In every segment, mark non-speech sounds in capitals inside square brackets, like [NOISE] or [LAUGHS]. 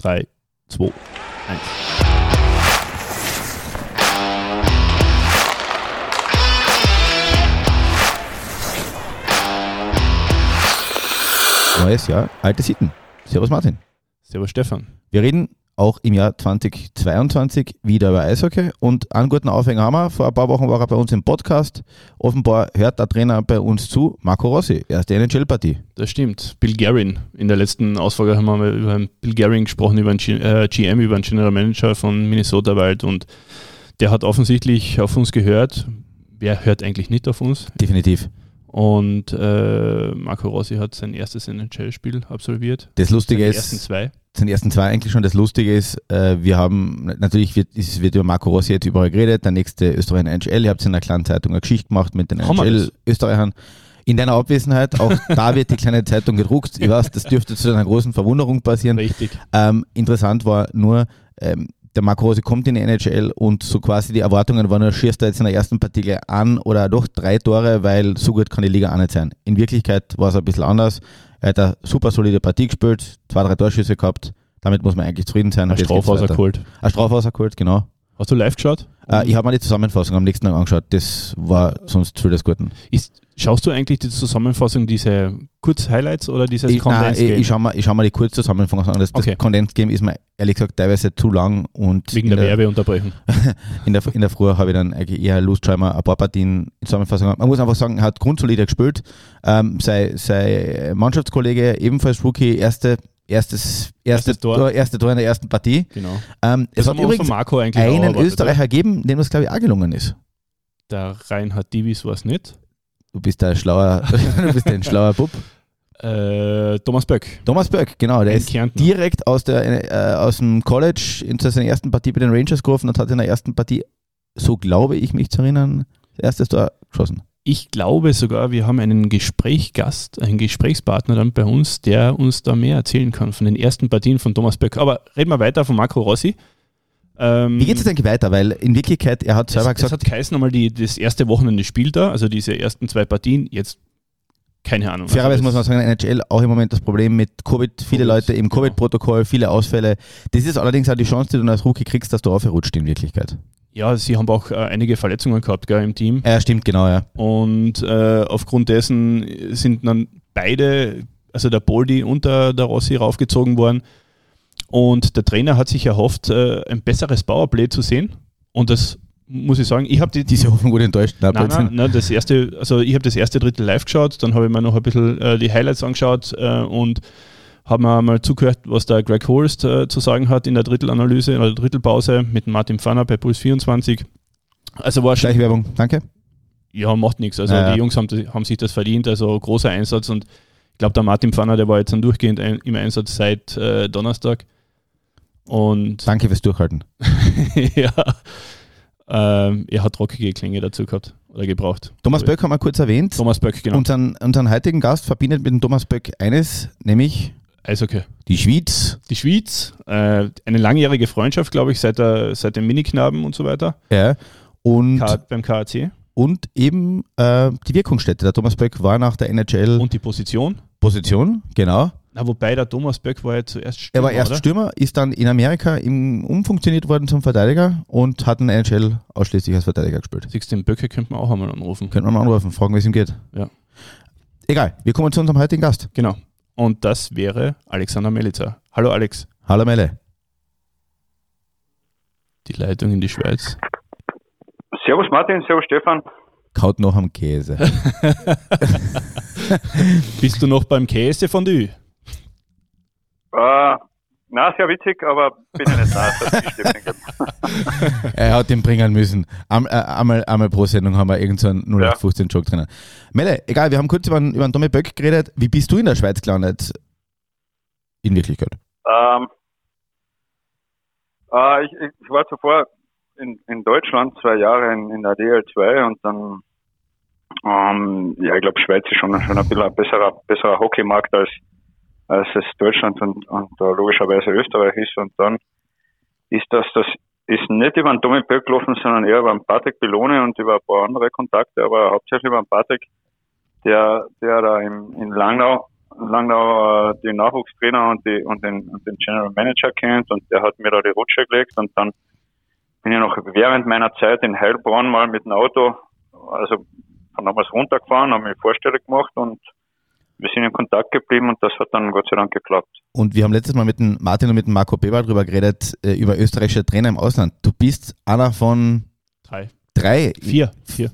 3, 2, 1. Neues Jahr, alte Sitten. Servus Martin. Servus Stefan. Wir reden auch im Jahr 2022 wieder über Eishockey und einen guten Aufhänger haben wir. Vor ein paar Wochen war er bei uns im Podcast. Offenbar hört der Trainer bei uns zu, Marco Rossi, erste NHL-Partie. Das stimmt. Bill Guerin. In der letzten Ausfolge haben wir über Bill Guerin gesprochen, über einen G äh, GM, über einen General Manager von Minnesota Wild und der hat offensichtlich auf uns gehört. Wer hört eigentlich nicht auf uns? Definitiv. Und äh, Marco Rossi hat sein erstes NHL-Spiel absolviert. Das Lustige ist, ersten zwei. Sind die ersten zwei eigentlich schon. Das Lustige ist, äh, wir haben, natürlich wird, es wird über Marco Rossi jetzt überall geredet, der nächste Österreicher NHL. Ihr habt in einer kleinen Zeitung eine Geschichte gemacht mit den? NHL-Österreichern. In deiner Abwesenheit, auch [LAUGHS] da wird die kleine Zeitung gedruckt. Ich weiß, das dürfte zu einer großen Verwunderung passieren. Richtig. Ähm, interessant war nur, ähm, der Marco Rose kommt in die NHL und so quasi die Erwartungen waren, er schießt da jetzt in der ersten Partie gleich an oder doch drei Tore, weil so gut kann die Liga auch nicht sein. In Wirklichkeit war es ein bisschen anders. Er hat eine super solide Partie gespielt, zwei, drei Torschüsse gehabt. Damit muss man eigentlich zufrieden sein. Ein weiter. geholt. Ein Strafhauser geholt, genau. Hast du live geschaut? Äh, ich habe mir die Zusammenfassung am nächsten Tag angeschaut. Das war sonst viel des Guten. Ist, schaust du eigentlich die Zusammenfassung, diese Kurz-Highlights oder dieses Ich, Condensed ich, Game? ich schaue mir, ich schau mir die Kurzzusammenfassung an. Das, Okay. das Condensed Game ist mir ehrlich gesagt teilweise zu lang und Wegen in der Werbeunterbrechung. [LAUGHS] in der, in der Früh habe ich dann eher Lust, schau mal ein paar Partien in Zusammenfassung. gehabt. Man muss einfach sagen, er hat grundsolide gespielt. Ähm, sein, sein Mannschaftskollege, ebenfalls Rookie, erste, erstes, erste Erstes Tor. Tor. erste Tor in der ersten Partie. Genau. Ähm, es hat übrigens Marco eigentlich einen Österreicher gegeben, dem das, glaube ich, auch gelungen ist. Der Reinhard Divis war es nicht. Du bist ein schlauer, [LAUGHS] du bist ein schlauer Bub. Äh, Thomas Böck. Thomas Böck, genau, der Ein ist Kärntner. direkt aus, der, äh, aus dem College in seiner ersten Partie bei den Rangers gerufen und hat in der ersten Partie, so glaube ich mich zu erinnern, das erste Tor geschossen. Ich glaube sogar, wir haben einen Gesprächsgast, einen Gesprächspartner dann bei uns, der uns da mehr erzählen kann von den ersten Partien von Thomas Böck. Aber reden wir weiter von Marco Rossi. Ähm, Wie geht es eigentlich weiter? Weil in Wirklichkeit, er hat es, selber es gesagt, hat geheißen einmal die, das erste Wochenende spielt er, also diese ersten zwei Partien, jetzt keine Ahnung. fairerweise Also muss man sagen, NHL auch im Moment das Problem mit Covid, viele Covid, Leute im genau. Covid-Protokoll, viele Ausfälle. Das ist allerdings auch die Chance, die du als Rookie kriegst, dass du aufgerutscht in Wirklichkeit. Ja, sie haben auch äh, einige Verletzungen gehabt gell, im Team. Ja, stimmt, genau, ja. Und äh, aufgrund dessen sind dann beide, also der Boldi und der, der Rossi raufgezogen worden. Und der Trainer hat sich erhofft, äh, ein besseres Powerplay zu sehen. Und das muss ich sagen, ich habe die, Diese Hoffnung wurde enttäuscht. Nein, Nein, nein, nein, das erste, also ich habe das erste Drittel live geschaut, dann habe ich mir noch ein bisschen äh, die Highlights angeschaut äh, und habe mir mal zugehört, was der Greg Holst äh, zu sagen hat in der Drittelanalyse oder Drittelpause mit Martin Pfanner bei Puls 24. Also war schon, Schleichwerbung, danke. ja, macht nichts. Also Ja, ja. die Jungs haben, haben sich das verdient, also großer Einsatz und ich glaube, der Martin Pfanner, der war jetzt dann durchgehend ein, im Einsatz seit äh, Donnerstag. Und Danke fürs Durchhalten. [LAUGHS] ja, ähm, er hat rockige Klänge dazu gehabt oder gebraucht. Thomas Böck haben wir kurz erwähnt. Thomas Böck, genau. Unseren, unseren heutigen Gast verbindet mit dem Thomas Böck eines, nämlich Eishockey. die Schweiz. Die Schweiz, äh, eine langjährige Freundschaft, glaube ich, seit, der, seit dem Miniknaben und so weiter, Ja. Und, K beim KAC. und eben äh, die Wirkungsstätte. Der Thomas Böck war nach der NHL-Position, Und die Position. genau. Na, wobei der Thomas Böck war ja zuerst Stürmer, Er war erst oder? Stürmer, ist dann in Amerika im, umfunktioniert worden zum Verteidiger und hat in der NHL ausschließlich als Verteidiger gespielt. Siehst du, den Böcke könnte man auch einmal anrufen. Könnte man mal anrufen, fragen, wie es ihm geht. Ja. Egal, wir kommen zu unserem heutigen Gast. Genau. Und das wäre Alexander Melitzer. Hallo Alex. Hallo Melle. Die Leitung in die Schweiz. Servus Martin, servus Stefan. Kaut noch am Käse. [LAUGHS] Bist du noch beim Käsefondue? Äh, na, sehr witzig, aber bin ich nicht gegeben. [LAUGHS] er hat ihn bringen müssen. Am, äh, einmal, einmal pro Sendung haben wir irgendeinen so einen 0815-Joke drinnen. Melle, egal, wir haben kurz über, den- über den Tommy Böck geredet. Wie bist du in der Schweiz gelandet? In Wirklichkeit. ähm, äh, ich, ich ich war zuvor in, in Deutschland zwei Jahre in, in der DL2 und dann, ähm, ja, ich glaube, Schweiz ist schon, schon ein bisschen ein besserer, besserer Hockeymarkt als, als es Deutschland und, und logischerweise Österreich ist. Und dann ist das, das ist nicht über den Tommy Böck gelaufen, sondern eher über den Patrick Belone und über ein paar andere Kontakte, aber hauptsächlich über den Patrick, der, der da im, in Langnau Langnau äh, die Nachwuchstrainer und, die, und, den, und den General Manager kennt und der hat mir da die Rutsche gelegt und dann bin ich noch während meiner Zeit in Heilbronn mal mit dem Auto, also von damals runtergefahren, habe mich vorstellig gemacht und wir sind in Kontakt geblieben und das hat dann Gott sei Dank geklappt. Und wir haben letztes Mal mit dem Martin und mit dem Marco Beber darüber geredet, äh, über österreichische Trainer im Ausland. Du bist einer von drei. Drei? Vier. Vier.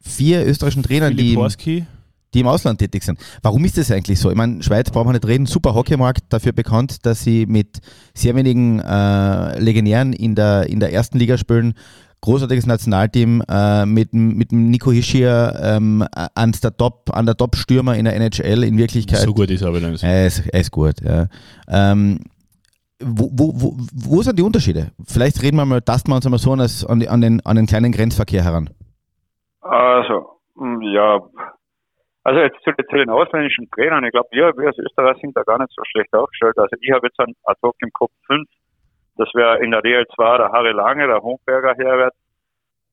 Vier österreichischen Trainern, die, Korski. die im Ausland tätig sind. Warum ist das eigentlich so? Ich meine, Schweiz braucht man nicht reden, super Hockeymarkt, dafür bekannt, dass sie mit sehr wenigen äh, Legionären in der, in der ersten Liga spielen großartiges Nationalteam äh, mit, mit Nico Hischier ähm, an der Top, an der Top-Stürmer in der NHL in Wirklichkeit. So gut ist er aber dann. Er ist, er ist gut, ja. Ähm, wo, wo, wo, wo sind die Unterschiede? Vielleicht reden wir mal, tasten wir uns einmal so an, das, an, an, den, an den kleinen Grenzverkehr heran. Also, hm, ja, also jetzt zu, zu den ausländischen Trainern, ich glaube, wir, wir als Österreich sind da gar nicht so schlecht aufgestellt. Also ich habe jetzt einen ad hoc im Kopf fünf das wäre in der DL2 der Harry Lange, der Homberger Herbert.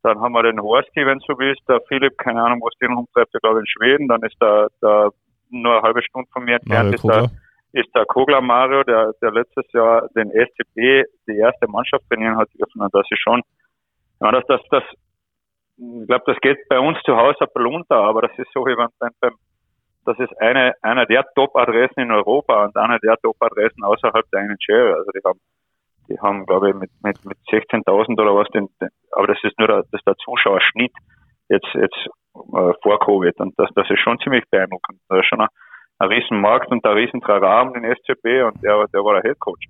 Dann haben wir den Horsti, wenn so willst, der Philipp, keine Ahnung, was den rumtreibt, ich glaube in Schweden. Dann ist der, der nur eine halbe Stunde von mir entfernt, ist der, ist der Kogler Mario, der, der letztes Jahr den SCP, die erste Mannschaft trainieren hat dürfen. Und das ist schon, ja, das, das, das, ich glaube, das geht bei uns zu Hause ein bisschen unter, aber das ist so wie beim, beim das ist eine, einer der Top-Adressen in Europa und einer der Top-Adressen außerhalb der NHL. Also die haben die haben, glaube ich, mit, mit, mit 16.000 oder was, den, aber das ist nur der, das der Zuschauerschnitt jetzt, jetzt äh, vor Covid. Und das, das ist schon ziemlich beeindruckend. Das ist schon ein, ein Riesenmarkt und ein Riesentragam den SCP und der, der war der Headcoach.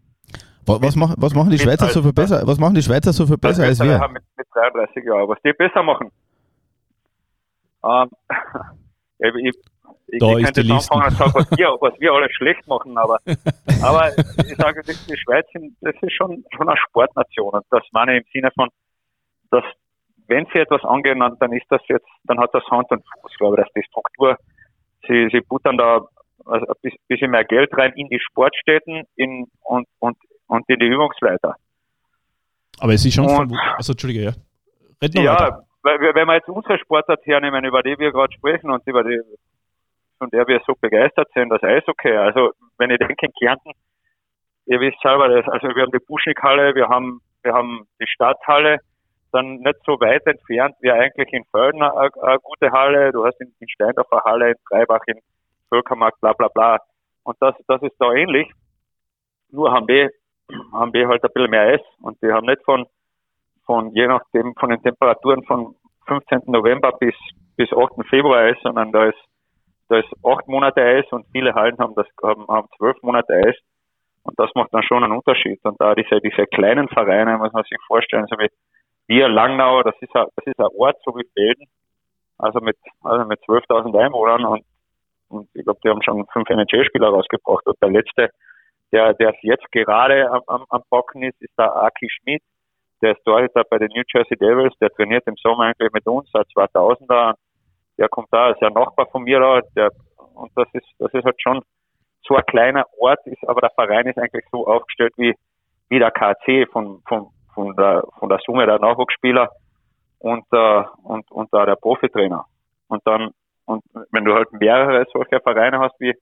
Was, machen, was machen die Schweizer so viel besser? Was machen die Schweizer so viel besser als wir? Mit, mit 33 Jahren. Was die besser machen? Ähm, [LAUGHS] ich, da ich könnte jetzt anfangen und sagen, was wir, was wir alle schlecht machen, aber, [LAUGHS] aber ich sage, die, die Schweiz, das ist schon, schon eine Sportnation und das meine ich im Sinne von, dass wenn sie etwas angehen, dann, ist das jetzt, dann hat das Hand und Fuß, glaube ich, dass die Struktur, sie, sie buttern da also ein bisschen mehr Geld rein in die Sportstätten in, und, und, und in die Übungsleiter. Aber es ist schon, und, also Entschuldige, ja. Red ja, weiter. weil wenn wir jetzt unsere Sportart hernehmen, über die wir gerade sprechen und über die von der wir so begeistert sind, das Eishockey. Also wenn ich denke in Kärnten, ihr wisst selber, das, also wir haben die Buschnickhalle, wir haben, wir haben die Stadthalle, dann nicht so weit entfernt wie eigentlich in Földen eine, eine gute Halle, du hast in, in Steindorfer Halle, in Freibach, in Völkermarkt, bla bla bla. Und das, das ist da ähnlich. Nur haben die, haben die halt ein bisschen mehr Eis und die haben nicht von, von je nachdem von den Temperaturen von 15. November bis, bis 8. Februar Eis, sondern da ist da ist acht Monate Eis und viele Hallen haben das haben, haben zwölf Monate Eis und das macht dann schon einen Unterschied. Und da diese diese kleinen Vereine muss man sich vorstellen, so wie wir Langnau, das ist ein, das ist ein Ort so wie Felden, also mit also mit 12.000 Einwohnern und und ich glaube, die haben schon fünf NHL-Spieler rausgebracht. Und der letzte, der, der jetzt gerade am, am, am Bocken ist, ist der Aki Schmidt. Der ist dort bei den New Jersey Devils. Der trainiert im Sommer eigentlich mit uns seit 2000er der kommt da, ist ja ein Nachbar von mir da, der, und das ist, das ist halt schon so ein kleiner Ort, ist, aber der Verein ist eigentlich so aufgestellt wie, wie der KC von, von, von der, von der Summe der Nachwuchsspieler und, äh, und, und da der Profitrainer. Und dann, und wenn du halt mehrere solche Vereine hast, wie,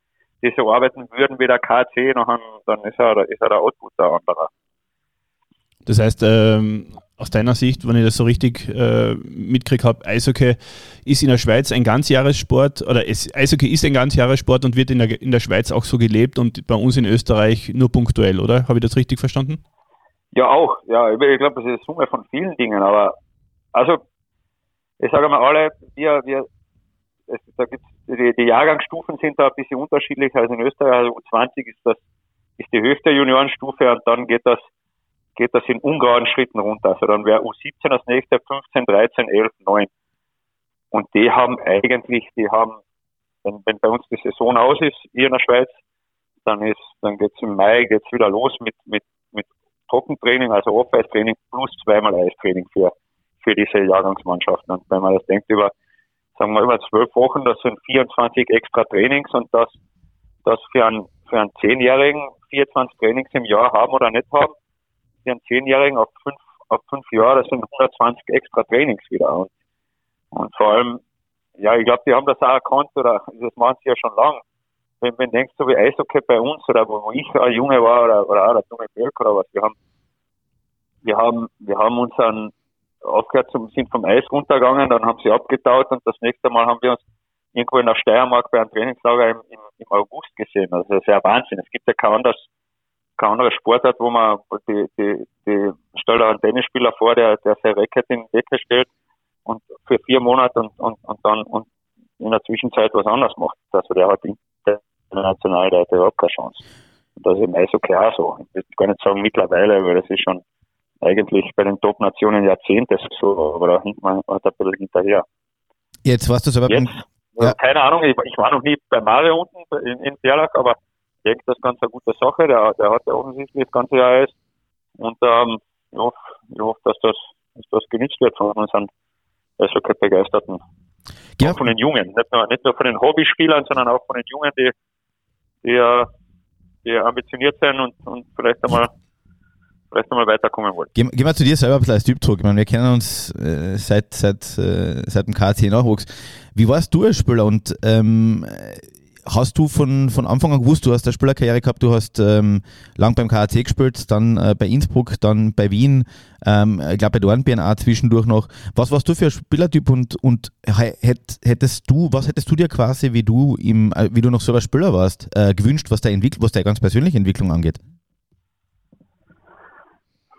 die so arbeiten würden wie der KC, dann ist er, ist er der Output der anderer. Das heißt, ähm, aus deiner Sicht, wenn ich das so richtig äh, mitkriege habe, Eishockey ist in der Schweiz ein Ganzjahressport oder es, Eishockey ist ein Ganzjahressport und wird in der, in der Schweiz auch so gelebt und bei uns in Österreich nur punktuell, oder? Habe ich das richtig verstanden? Ja, auch. Ja, ich glaube, das ist eine Summe von vielen Dingen, aber also ich sage mal alle, wir, wir es, da gibt's, die, die Jahrgangsstufen sind da ein bisschen unterschiedlich als in Österreich. Also U20 ist das ist die höchste Juniorenstufe und dann geht das geht das in ungeraden Schritten runter. Also dann wäre U17 das nächste, 15, 13, 11, 9. Und die haben eigentlich, die haben, wenn, wenn bei uns die Saison aus ist, hier in der Schweiz, dann ist, dann geht's im Mai geht's wieder los mit, mit, mit Trockentraining, also Off-Ice-Training plus zweimal Eistraining für, für diese Jahrgangsmannschaften. Und wenn man das denkt über, sagen wir über zwölf Wochen, das sind 24 extra Trainings und das, das für einen, für einen Zehnjährigen 24 Trainings im Jahr haben oder nicht haben, einen Zehnjährigen auf fünf, auf fünf Jahre, das sind 120 extra Trainings wieder. Und, und vor allem, ja, ich glaube, die haben das auch erkannt, oder das machen sie ja schon lang, wenn, wenn denkst, so wie Eishockey bei uns oder wo, ich ein Junge war oder, oder auch der Tommy Bölk oder was, wir haben, wir haben, wir haben uns dann aufgehört sind vom Eis runtergegangen, dann haben sie abgetaut und das nächste Mal haben wir uns irgendwo in der Steiermark bei einem Trainingslager im, im, im August gesehen. Also das ist ja Wahnsinn. Es gibt ja kein anderes, kein anderer Sportart, wo man die, die, die stellt einen Tennisspieler vor, der, der sein Racket in die Decke stellt und für vier Monate und, und, und dann und in der Zwischenzeit was anderes macht. Also der hat international, der hat überhaupt keine Chance. Und das ist im Eishockey auch so. Ich will gar nicht sagen mittlerweile, weil das ist schon eigentlich bei den Top-Nationen Jahrzehnte so, aber da hinkt man halt ein bisschen hinterher. Jetzt warst du selber Jetzt, ja. keine Ahnung, ich, ich, war noch nie bei Mario unten in, in Berlach, aber ich denke, das ist ganz eine gute Sache. Der, der hat ja offensichtlich das ganze Jahr Eis. Und ähm, ich hoffe, ich hoffe dass, das, dass das genützt wird von unseren Eishockey-Begeisterten. Ja. Auch von den Jungen, nicht nur, nicht nur von den Hobbyspielern, sondern auch von den Jungen, die, die, die ambitioniert sind und, und vielleicht einmal vielleicht nochmal weiterkommen wollen. Gehen, gehen wir zu dir selber ein bisschen als Typ zurück. Ich meine, wir kennen uns äh, seit, seit, äh, seit dem KC-Nachwuchs. Wie warst du als Spieler und ähm, hast du von, von Anfang an gewusst, du hast eine Spielerkarriere gehabt, du hast ähm, lang beim KAC gespielt, dann äh, bei Innsbruck, dann bei Wien, ähm, ich glaube bei Dornbirn auch zwischendurch noch. Was warst du für ein Spielertyp und, und hättest du, was hättest du dir quasi, wie du im, äh, wie du noch selber Spieler warst, äh, gewünscht, was deine, was deine ganz persönliche Entwicklung angeht?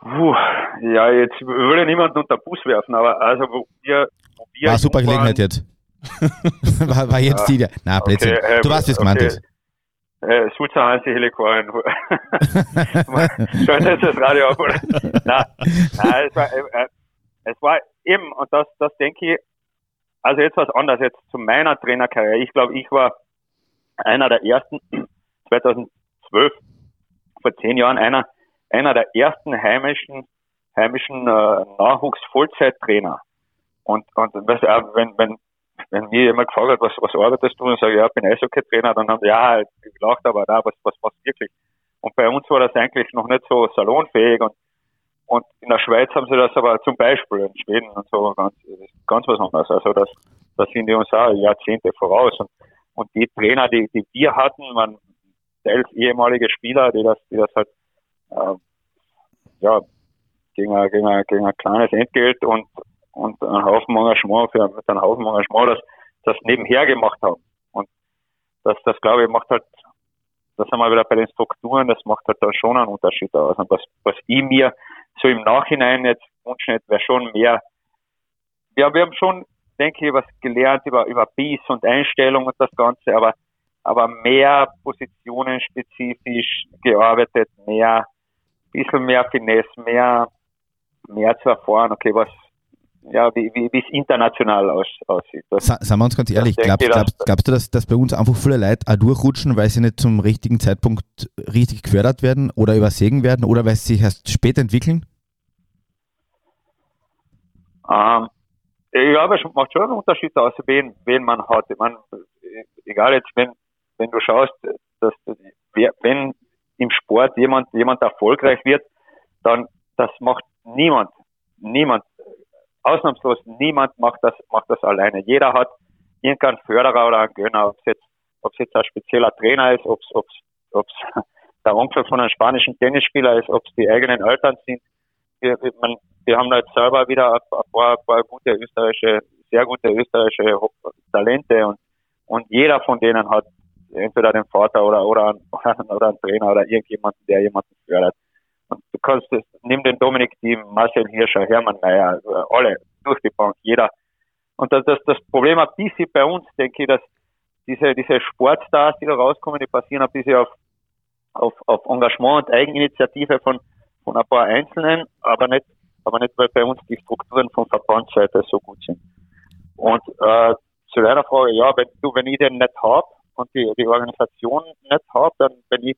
Puh, ja, jetzt würde niemand unter Bus werfen, aber also wo wir, wo wir War super Gelegenheit jetzt. [LAUGHS] war, war, jetzt ja, die, na, Blödsinn. Okay, äh, du weißt, wie es okay. gemeint ist. Äh, Sulzer Hansi Helikoren. [LAUGHS] Schaut jetzt das Radio ab, nein, nein es, war, äh, es war eben, und das, das denke ich, also jetzt was anderes, jetzt zu meiner Trainerkarriere. Ich glaube, ich war einer der ersten, [CLEARS THROAT] 2012, vor zehn Jahren, einer, einer der ersten heimischen, heimischen äh, Nachwuchs-Vollzeittrainer. Und, und was, äh, wenn, wenn, wenn mir jemand gefragt hat, was, was arbeitest du, und ich sage, ja, ich bin Eishockey-Trainer, dann haben die, ja, gelacht, aber da, was, was, was wirklich? Und bei uns war das eigentlich noch nicht so salonfähig und, und in der Schweiz haben sie das aber zum Beispiel in Schweden und so ganz, ganz was anderes. Also das, das sind die uns auch Jahrzehnte voraus. Und, und die Trainer, die, die wir hatten, waren selbst ehemalige Spieler, die das, die das halt äh, ja, gegen ein, gegen, ein, gegen ein kleines Entgelt und, und einen Haufen Engagement für mit einem Haufen Engagement das, das nebenher gemacht haben. Und das, das glaube ich, macht halt, das haben wir wieder bei den Strukturen, das macht halt da schon einen Unterschied aus. Und was, was ich mir so im Nachhinein jetzt wünschen hätte, wäre schon mehr, ja, wir haben schon, denke ich, was gelernt über, über Biss und Einstellung und das Ganze, aber, aber mehr positionenspezifisch gearbeitet, mehr, bisschen mehr Finesse, mehr, mehr zu erfahren, okay, was, ja, wie, wie es international aus, aussieht. Das, Seien wir uns ganz ehrlich, glaubst, glaubst, glaubst, du, dass, dass bei uns einfach viele Leute auch durchrutschen, weil sie nicht zum richtigen Zeitpunkt richtig gefördert werden oder übersehen werden oder weil sie sich erst später entwickeln? Ähm, ich glaube, es macht schon einen Unterschied aus, wen, wen man hat. Ich meine, egal jetzt, wenn, wenn du schaust, dass, wenn im Sport jemand, jemand erfolgreich wird, dann das macht niemand, niemand, ausnahmslos niemand macht das, macht das alleine. Jeder hat irgendeinen Förderer oder einen Gönner, ob es jetzt, ob es jetzt ein spezieller Trainer ist, ob es, ob es, ob es [LAUGHS] der Onkel von einem spanischen Tennisspieler ist, ob es die eigenen Eltern sind. Wir, man, wir haben da jetzt selber wieder ein paar, ein paar gute österreichische, sehr gute österreichische Talente und, und jeder von denen hat entweder den Vater oder, oder, ein, [LAUGHS] oder ein Trainer oder irgendjemanden, der jemanden fördert. Du kannst das, nimm den Dominik Thiem, Marcel Hirscher, Hermann Mayer, alle, durch die Bank, jeder. Und das, das, das Problem ein bisschen bei uns, denke ich, dass diese, diese Sportstars, die da rauskommen, die basieren ein bisschen auf, auf, auf Engagement und Eigeninitiative von, von ein paar Einzelnen, aber nicht, aber nicht, weil bei uns die Strukturen von Verbandsseite so gut sind. Und äh, zu deiner Frage, ja, wenn du, wenn ich den nicht hab, und die, die Organisation nicht habe, dann wenn ich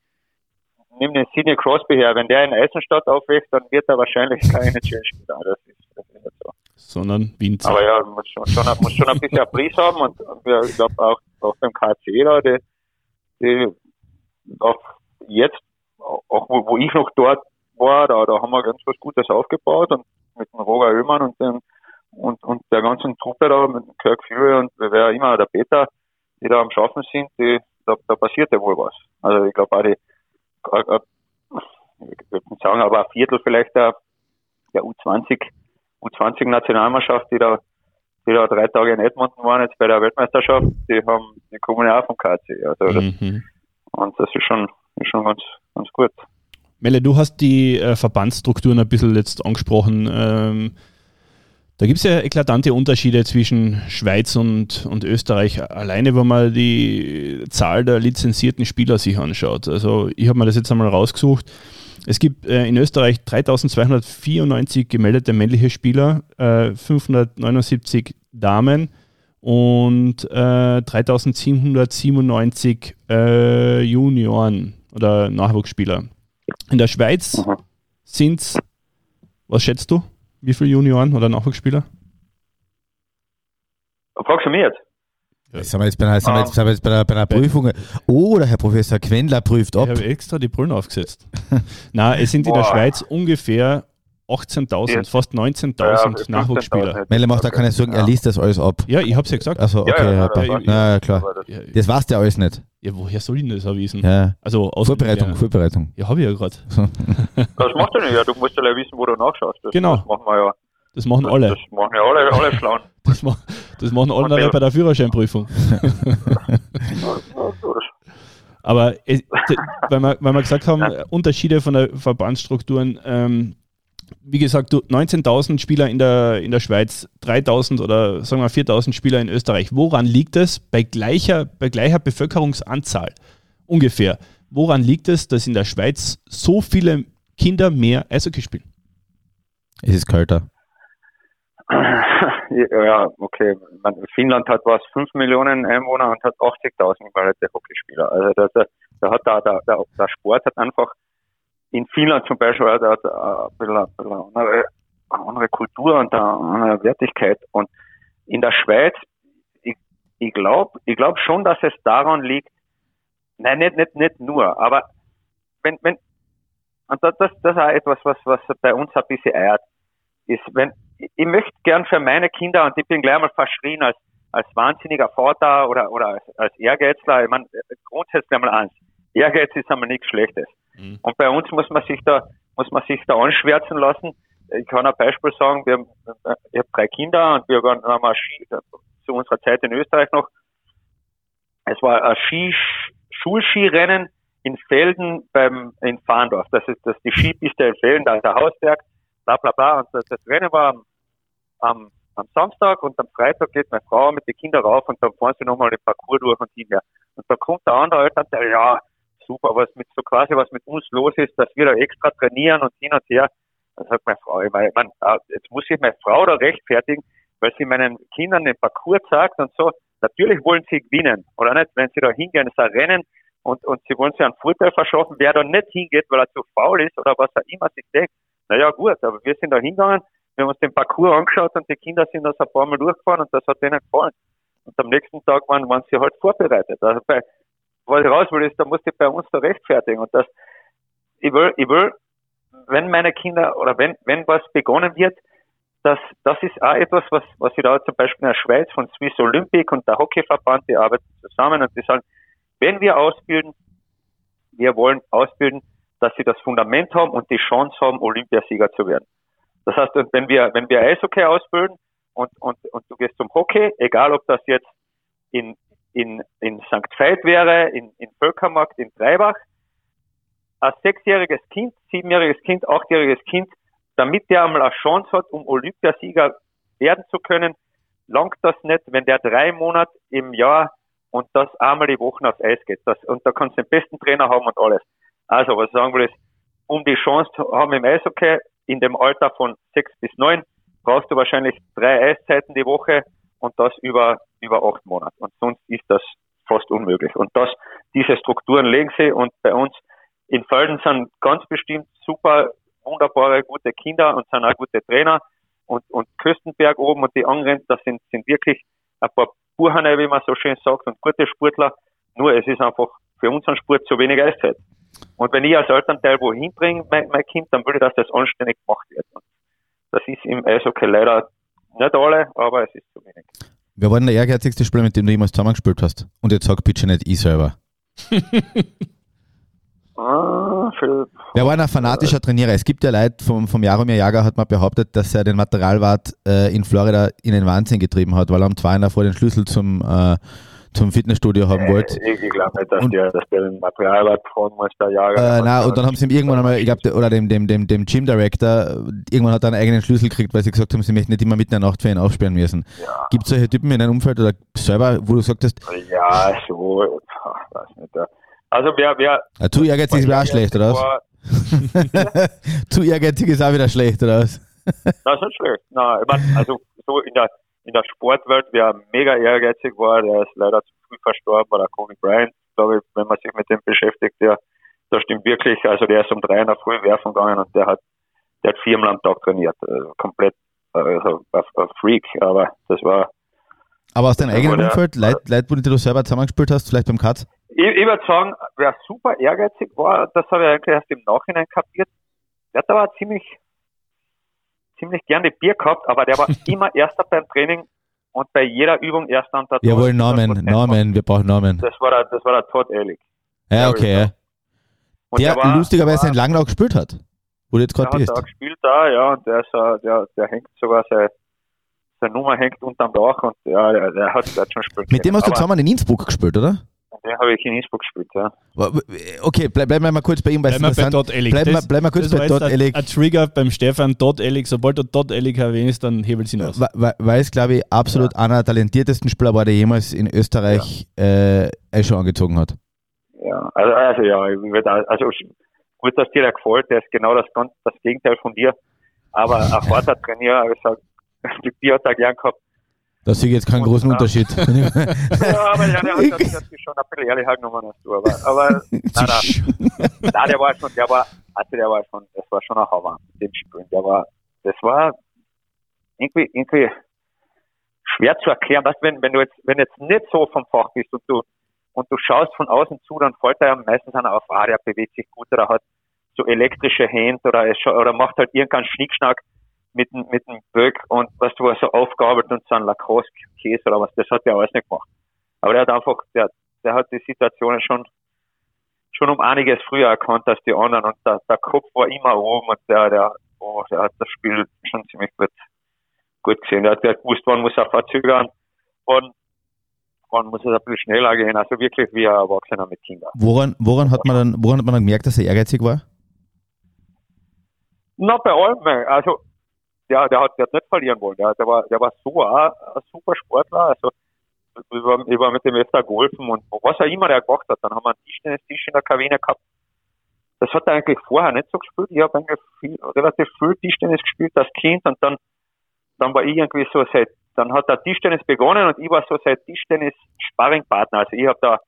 nehme den Sidney Crosby her, wenn der in Eisenstadt aufwächst, dann wird er wahrscheinlich keine [LAUGHS] NHL-Spieler. Das ist, das ist nicht so. Sondern Winzer. Aber ja, muss schon, schon, muss schon ein bisschen [LAUGHS] ein Pries haben und ja, ich glaube auch, auch beim KC da, die, die auch jetzt, auch wo, wo ich noch dort war, da, da haben wir ganz was Gutes aufgebaut und mit dem Roger Oehmann und dem und, und der ganzen Truppe da mit Kirk Fury und wer immer der Peter, die da am Schaffen sind, die, da, da passiert ja wohl was. Also ich glaube auch die, ich würde nicht sagen, aber ein Viertel vielleicht der, der U20, U20-Nationalmannschaft, die da, die da drei Tage in Edmonton waren, jetzt bei der Weltmeisterschaft, die haben, die kommen ja auch vom KC. Also das, mhm. und das ist schon, ist schon ganz, ganz gut. Melle, du hast die äh, Verbandsstrukturen ein bisschen jetzt angesprochen. Ähm, da gibt es ja eklatante Unterschiede zwischen Schweiz und, und Österreich. Alleine, wenn man die Zahl der lizenzierten Spieler sich anschaut. Also ich habe mir das jetzt einmal rausgesucht. Es gibt äh, in Österreich 3294 gemeldete männliche Spieler, äh, 579 Damen und äh, 3797 äh, Junioren oder Nachwuchsspieler. In der Schweiz sind es, was schätzt du? Wie viele Junioren oder Nachwuchsspieler? Fragst du mich jetzt? Ja. Sind wir jetzt bei einer, sind wir jetzt, sind wir jetzt bei einer, bei einer Prüfung? Oh, der Herr Professor Quendler prüft ab. Ich habe extra die Brillen aufgesetzt. [LAUGHS] Nein, es sind in der Schweiz ungefähr 18.000, fast 19.000 ja, Nachwuchsspieler. Melle macht da keine Sorgen, er liest das alles ab. Ja, ich habe es ja gesagt. Also, okay, ja, ja, ja, klar. Das weißt du ja alles nicht. Ja, woher soll ich denn das erwiesen? Ja. Also aus Vorbereitung, ja. Vorbereitung. Ja, habe ich ja gerade. [LAUGHS] das macht ja nicht, ja. Du musst ja wissen, wo du nachschaust. Das, genau. Das machen wir ja. Das machen alle. Das machen ja alle, alle Schlauen. [LAUGHS] Das, ma das machen alle bei der Führerscheinprüfung. [LAUGHS] Aber es, weil, wir, weil wir gesagt haben, Unterschiede von der Verbandsstrukturen, ähm, wie gesagt, 19.000 Spieler in der, in der Schweiz, 3.000 oder sagen wir 4.000 Spieler in Österreich. Woran liegt es bei gleicher, bei gleicher Bevölkerungsanzahl ungefähr? Woran liegt es, dass in der Schweiz so viele Kinder mehr Eishockey spielen? Es ist kälter. [LAUGHS] Ja, okay. Finnland hat was 5 Millionen Einwohner und hat 80.000 Hockeyspieler. Also da, da hat da, da, der Sport hat einfach in Finnland zum Beispiel hat er ein bisschen, ein bisschen andere, eine andere Kultur und eine andere Wertigkeit. Und in der Schweiz, ich, ich glaube ich glaub schon, dass es daran liegt, nein, nicht, nicht, nicht nur, aber wenn, wenn, und das, das, das ist auch etwas, was, was bei uns ein bisschen eiert, ist, wenn, ich möchte gern für meine Kinder, und ich bin gleich mal verschrien als, als wahnsinniger Vater oder, oder als, als Ehrgeizler, ich meine, grundsätzlich einmal eins, Ehrgeiz ist einmal nichts Schlechtes. Mhm. Und bei uns muss man sich da, muss man sich da anschwärzen lassen. Ich kann ein Beispiel sagen, wir haben, ich habe drei Kinder und wir waren einmal Ski, zu unserer Zeit in Österreich noch. Es war ein Ski, Schulskirennen in Felden beim, in Fahndorf. Das ist, das die Skipiste in Felden, da ist der Hausberg, bla, bla, bla. Und das, das Rennen war am, am, am Samstag und am Freitag geht meine Frau mit den Kindern rauf und dann fahren sie nochmal den Parcours durch und hinher. Und da kommt der andere Elternteil, ja, super, was mit so quasi was mit uns los ist, dass wir da extra trainieren und hin und her. Dann sagt meine Frau, ich meine, ah, jetzt muss ich meine Frau da rechtfertigen, weil sie meinen Kindern den Parcours sagt und so. Natürlich wollen sie gewinnen, oder nicht? Wenn sie da hingehen, ist ein Rennen und, und sie wollen sich einen Vorteil verschaffen, wer da nicht hingeht, weil er zu faul ist oder was er immer sich denkt. Naja, gut, aber wir sind da hingegangen, wir haben uns den Parcours angeschaut und die Kinder sind das ein paar Mal durchgefahren und das hat denen gefallen. Und am nächsten Tag waren, waren sie halt vorbereitet. Also bei, was ich raus will, ist, da muss ich bei uns da rechtfertigen. Und das, ich will, ich will, wenn meine Kinder oder wenn, wenn was begonnen wird, das, das ist auch etwas, was, was ich da zum Beispiel in der Schweiz von Swiss Olympic und der Hockeyverband, die arbeiten zusammen und die sagen, wenn wir ausbilden, wir wollen ausbilden, dass sie das Fundament haben und die Chance haben, Olympiasieger zu werden. Das heißt, wenn wir, wenn wir Eishockey ausbilden und, und, und du gehst zum Hockey, egal ob das jetzt in, in, in St. Veit wäre, in, in Völkermarkt, in Treibach, ein sechsjähriges Kind, siebenjähriges Kind, achtjähriges Kind, damit der einmal eine Chance hat, um Olympiasieger werden zu können, langt das nicht, wenn der drei Monate im Jahr und das einmal die Woche aufs Eis geht. Das, und da kannst du den besten Trainer haben und alles. Also, was ich sagen will, ist, um die Chance zu haben im Eishockey, in dem Alter von sechs bis neun, brauchst du wahrscheinlich drei Eiszeiten die Woche und das über, über acht Monate. Und sonst ist das fast unmöglich. Und das, diese Strukturen legen sie und bei uns in Felden sind ganz bestimmt super, wunderbare, gute Kinder und sind auch gute Trainer. Und, und Köstenberg oben und die anderen, das sind, sind wirklich ein paar Burhane, wie man so schön sagt, und gute Sportler. Nur es ist einfach für unseren Sport zu wenig Eiszeit. Und wenn ich als Elternteil wohin bringe, mein, mein Kind, dann ich, dass das anständig gemacht wird. Und das ist im Eishockey leider nicht alle, aber es ist zu wenig. Wer war denn der ehrgeizigste Spieler, mit dem du jemals zusammengespielt hast? Und jetzt sag bitte nicht ich selber. [LAUGHS] ah, er war ein fanatischer Trainierer. Es gibt ja Leute, vom, vom Jaromir Jager hat man behauptet, dass er den Materialwart äh, in Florida in den Wahnsinn getrieben hat, weil er am 2 vor den Schlüssel zum äh, zum Fitnessstudio haben wollt. Ich, ich glaube nicht, dass, und, der, dass der den Material fragen muss, der Jager. Äh, nein, und dann haben sie ihm irgendwann einmal, ich glaube, oder dem, dem, dem, dem Gym Director, irgendwann hat er einen eigenen Schlüssel gekriegt, weil sie gesagt haben, sie möchten nicht immer mitten in der Nacht für ihn aufsperren müssen. Ja. Gibt es solche Typen in deinem Umfeld oder selber, wo du sagtest? Ja, so, weiß nicht. Also wer, wer. Ja, zu ehrgeizig ist auch schlecht, oder was? [LAUGHS] zu ehrgeizig ist auch wieder schlecht, oder was? das ist nicht schlecht. Nein, ich also so in der in der Sportwelt, wer mega ehrgeizig war, der ist leider zu früh verstorben, war der Kobe Bryant, glaube ich, wenn man sich mit dem beschäftigt, der, das stimmt wirklich, also der ist um drei in der Früh werfen gegangen und der hat, der hat viermal am Tag trainiert, also komplett, also ein Freak, aber das war. Aber aus deinem eigenen Umfeld, Leute, Leute, wo du selber zusammengespielt hast, vielleicht beim Katz? Ich, ich würde sagen, wer super ehrgeizig war, das habe ich eigentlich erst im Nachhinein kapiert, der hat aber ziemlich, ziemlich gerne Bier gehabt, aber der war [LAUGHS] immer Erster beim Training und bei jeder Übung Erster und der Jawohl, Namen, Namen, wir brauchen Namen. Das war der, das war der Todd Ehrlich. Ja, okay. Und der, der war, lustigerweise in Langnau gespielt hat. Wo du jetzt gerade bist. Der gespielt da, ja, und der, ist, der, der hängt sogar seine, seine Nummer hängt unterm Dach und ja, der, der hat, der hat schon gespielt. Mit dem hast du zusammen in Innsbruck gespielt, oder? Den habe ich in Innsbruck gespielt, ja. Okay, bleib, bleiben wir mal kurz bei ihm. Bleiben wir bei Dot Ellig. Bleib, das, bleib mal kurz bei Dot Ellig. Ein Trigger beim Stefan Dot Ellig. Sobald du Dot Ellig erwähnst, dann hebelt sie aus. Weil es, glaube ich, absolut ja. einer der talentiertesten Spieler war, der jemals in Österreich ja. äh, schon angezogen hat. Ja, also, also ja, also gut, dass dir der gefällt. Der ist genau das, das Gegenteil von dir. Aber ein [LAUGHS] harter Trainier, ich sag, die Bier hat er gern gehabt da sehe ich jetzt keinen großen Unterschied. [LAUGHS] ja, aber ja, der hat, das, das schon ein bisschen ehrlicher genommen als du. Aber, aber nein, nein. nein, der war schon, der war, also der war schon, das war schon ein Hammer, dem Spielen. Der war, das war irgendwie, irgendwie schwer zu erklären. Was, wenn, wenn du jetzt, wenn jetzt nicht so vom Fach bist und du, und du schaust von außen zu, dann fällt er ja meistens einer auf, ah, der bewegt sich gut oder hat so elektrische Hände oder, oder macht halt irgendeinen Schnickschnack mit, mit dem Böck und was du so aufgearbeitet und so ein Lacrosse-Käse oder was, das hat er alles nicht gemacht. Aber der hat einfach, der, der hat die Situationen schon, schon um einiges früher erkannt als die anderen und der, der Kopf war immer oben und der, der, oh, der hat das Spiel schon ziemlich gut, gut gesehen. Der hat, der gewusst, wann muss er verzögern, wann, wann muss es ein bisschen schneller gehen, also wirklich wie ein Erwachsener mit Kindern. Woran, woran hat man dann, woran hat man dann gemerkt, dass er ehrgeizig war? Na, bei allem, also, der, der, hat, der hat nicht verlieren wollen. Der, der, war, der war so ein, ein super Sportler. Also ich war, ich war mit dem öfter golfen und was er immer der gemacht hat. Dann haben wir einen Tischtennistisch in der Kabine gehabt. Das hat er eigentlich vorher nicht so gespielt. Ich habe eigentlich viel, relativ viel Tischtennis gespielt als Kind und dann, dann war ich irgendwie so seit, dann hat der Tischtennis begonnen und ich war so seit Tischtennis Sparringpartner. Also ich habe da,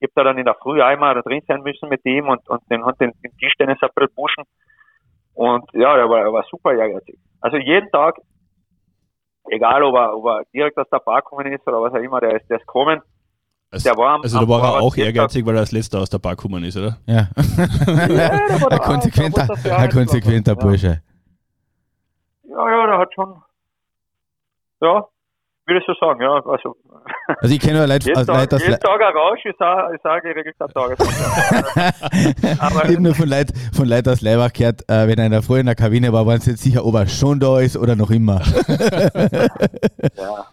ich habe da dann in der Früh einmal drin sein müssen mit ihm und, und den hat den, den Tischtennis ein bisschen pushen. Und ja, er war, er war super ehrgeizig. Also jeden Tag, egal ob er, ob er direkt aus der Bar gekommen ist oder was auch immer, der ist, der ist gekommen. Also, der war also da war er auch ehrgeizig, weil er als letzter aus der Bar gekommen ist, oder? Ja. ja [LAUGHS] ein konsequenter, ein konsequenter Bursche. Ja, ja, der hat schon, ja, würde ich so sagen, ja. Also, also ich kenne nur Leute, jeden, also Tag, Leute jeden Tag ein Rausch ist auch, ist auch geregelter Tagesverkehr. [LAUGHS] Aber ich habe nur von Leuten von Leut aus Leibach gehört, äh, wenn einer früher in der Kabine war, waren sie jetzt sicher, ob er schon da ist oder noch immer. [LAUGHS] ja.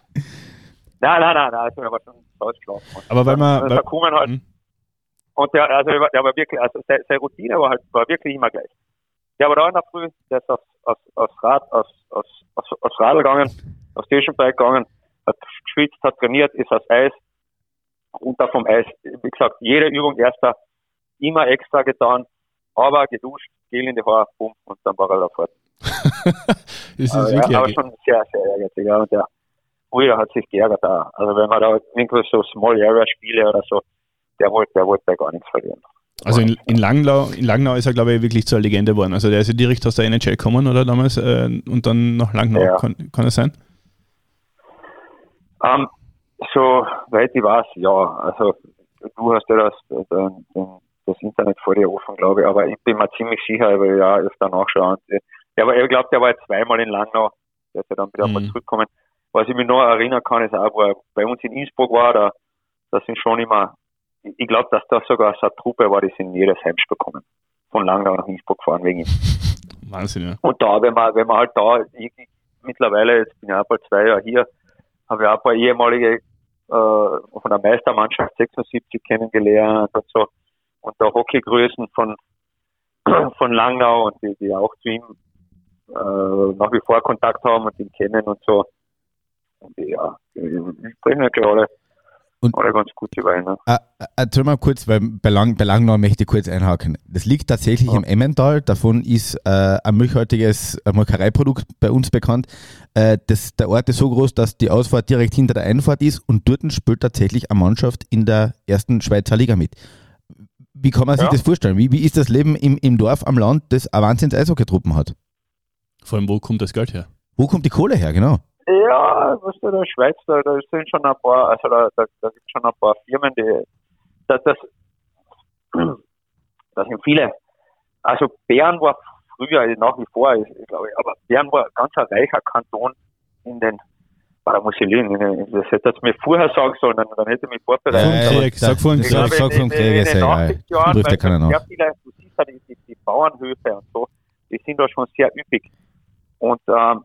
Nein, nein, nein, nein, ich bin aber schon ausgeschlafen. Aber weil man... Weil, kommen halt, hm. und der, also der war wirklich, also seine, seine Routine war halt, war wirklich immer gleich. Der war da in der Früh, der ist aufs, aufs, aufs Rad, aufs, aufs, aufs, aufs Radl gegangen, aufs Stationbike gegangen, geschwitzt, hat trainiert, ist aufs Eis, runter vom Eis. Wie gesagt, jede Übung erster, immer extra getan, aber geduscht, Gel in die Haare, bumm, und dann war er da fort. [LAUGHS] das ist aber, wirklich ja, aber schon sehr, sehr ärgerlich. Ja, und der Brüder hat sich geärgert auch. Also wenn man da irgendwo so Small Area Spiele oder so, der wollte, der wollte da gar nichts verlieren. Also in, in, Langnau, in Langnau ist er, glaube ich, wirklich zur Legende geworden. Also der ist ja direkt aus der NHL gekommen, oder damals, äh, und dann nach Langnau, ja. kann, kann es sein? Um, ähm, so weit ich weiß, ja. Also du hast ja das, das, das Internet vor dir offen, glaube ich, aber ich bin mir ziemlich sicher, weil ja öfter nachschauen. Der war, ich glaube, der war zweimal in Langnau, der ist ja dann wieder mhm. mal zurückgekommen. Was ich mich noch erinnern kann, ist auch, wo er bei uns in Innsbruck war, da, da sind schon immer ich glaube, dass das sogar so eine Truppe war, die sind jedes Heimspiel bekommen. Von Langnau nach Innsbruck gefahren wegen ihm. [LAUGHS] Wahnsinn, ja. Und da, wenn man, wenn man halt da, ich, mittlerweile, jetzt bin ich auch bald zwei Jahre hier, habe ich auch ein paar ehemalige äh, von der Meistermannschaft 76 kennengelernt und so. Und da Hockeygrößen von, [CLEARS THROAT] von Langnau und die, die auch zu ihm äh, nach wie vor Kontakt haben und ihn kennen und so. Und ja, die bringen ja alle und alle ganz gute Weine. Äh, äh, erzähl mal kurz, weil bei, Lang, bei Langnau möchte ich kurz einhaken. Das liegt tatsächlich ja. im Emmental. Davon ist äh, ein milchhaltiges Molkereiprodukt bei uns bekannt. Äh, das, der Ort ist so groß, dass die Ausfahrt direkt hinter der Einfahrt ist und dort spielt tatsächlich eine Mannschaft in der ersten Schweizer Liga mit. Wie kann man sich ja. das vorstellen? Wie, wie ist das Leben im, im Dorf am Land, das eine Wahnsinns-Eishockey-Truppen hat? Vor allem, wo kommt das Geld her? Wo kommt die Kohle her, genau? Ja, was du, der Schweiz, da, da sind schon ein paar, also da, da, da gibt es schon ein paar Firmen, die, das, das, das sind viele. Also Bern war früher, nach wie vor, ich, glaube, aber Bern war ganz ein reicher Kanton in den, da muss ich lügen, das hätte jetzt mir vorher sagen sollen, dann, dann hätte ich mich vorbereitet. Ja, ja, sag von Krieg, sag von Krieg, ist ja egal. Ruft ja keiner nach. Sehr viele, du siehst ja die, die, die Bauernhöfe und so, die sind da schon sehr üppig. Und, ähm,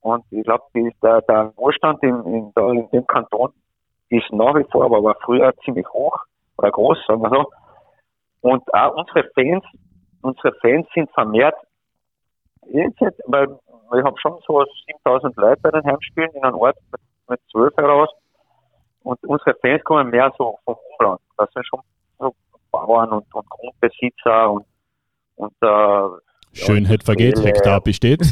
und ich glaube, der, der Wohlstand in, in, in dem Kanton ist nach wie vor, aber war früher ziemlich hoch oder groß, sagen wir so. Und auch unsere Fans, unsere Fans sind vermehrt, jetzt, weil ich habe schon so 7000 Leute bei den Heimspielen in einem Ort mit, mit 12 heraus. Und unsere Fans kommen mehr so vom Umland. Das sind schon so Bauern und, und Grundbesitzer und, und äh, Schönheit vergeht, Hektar besteht.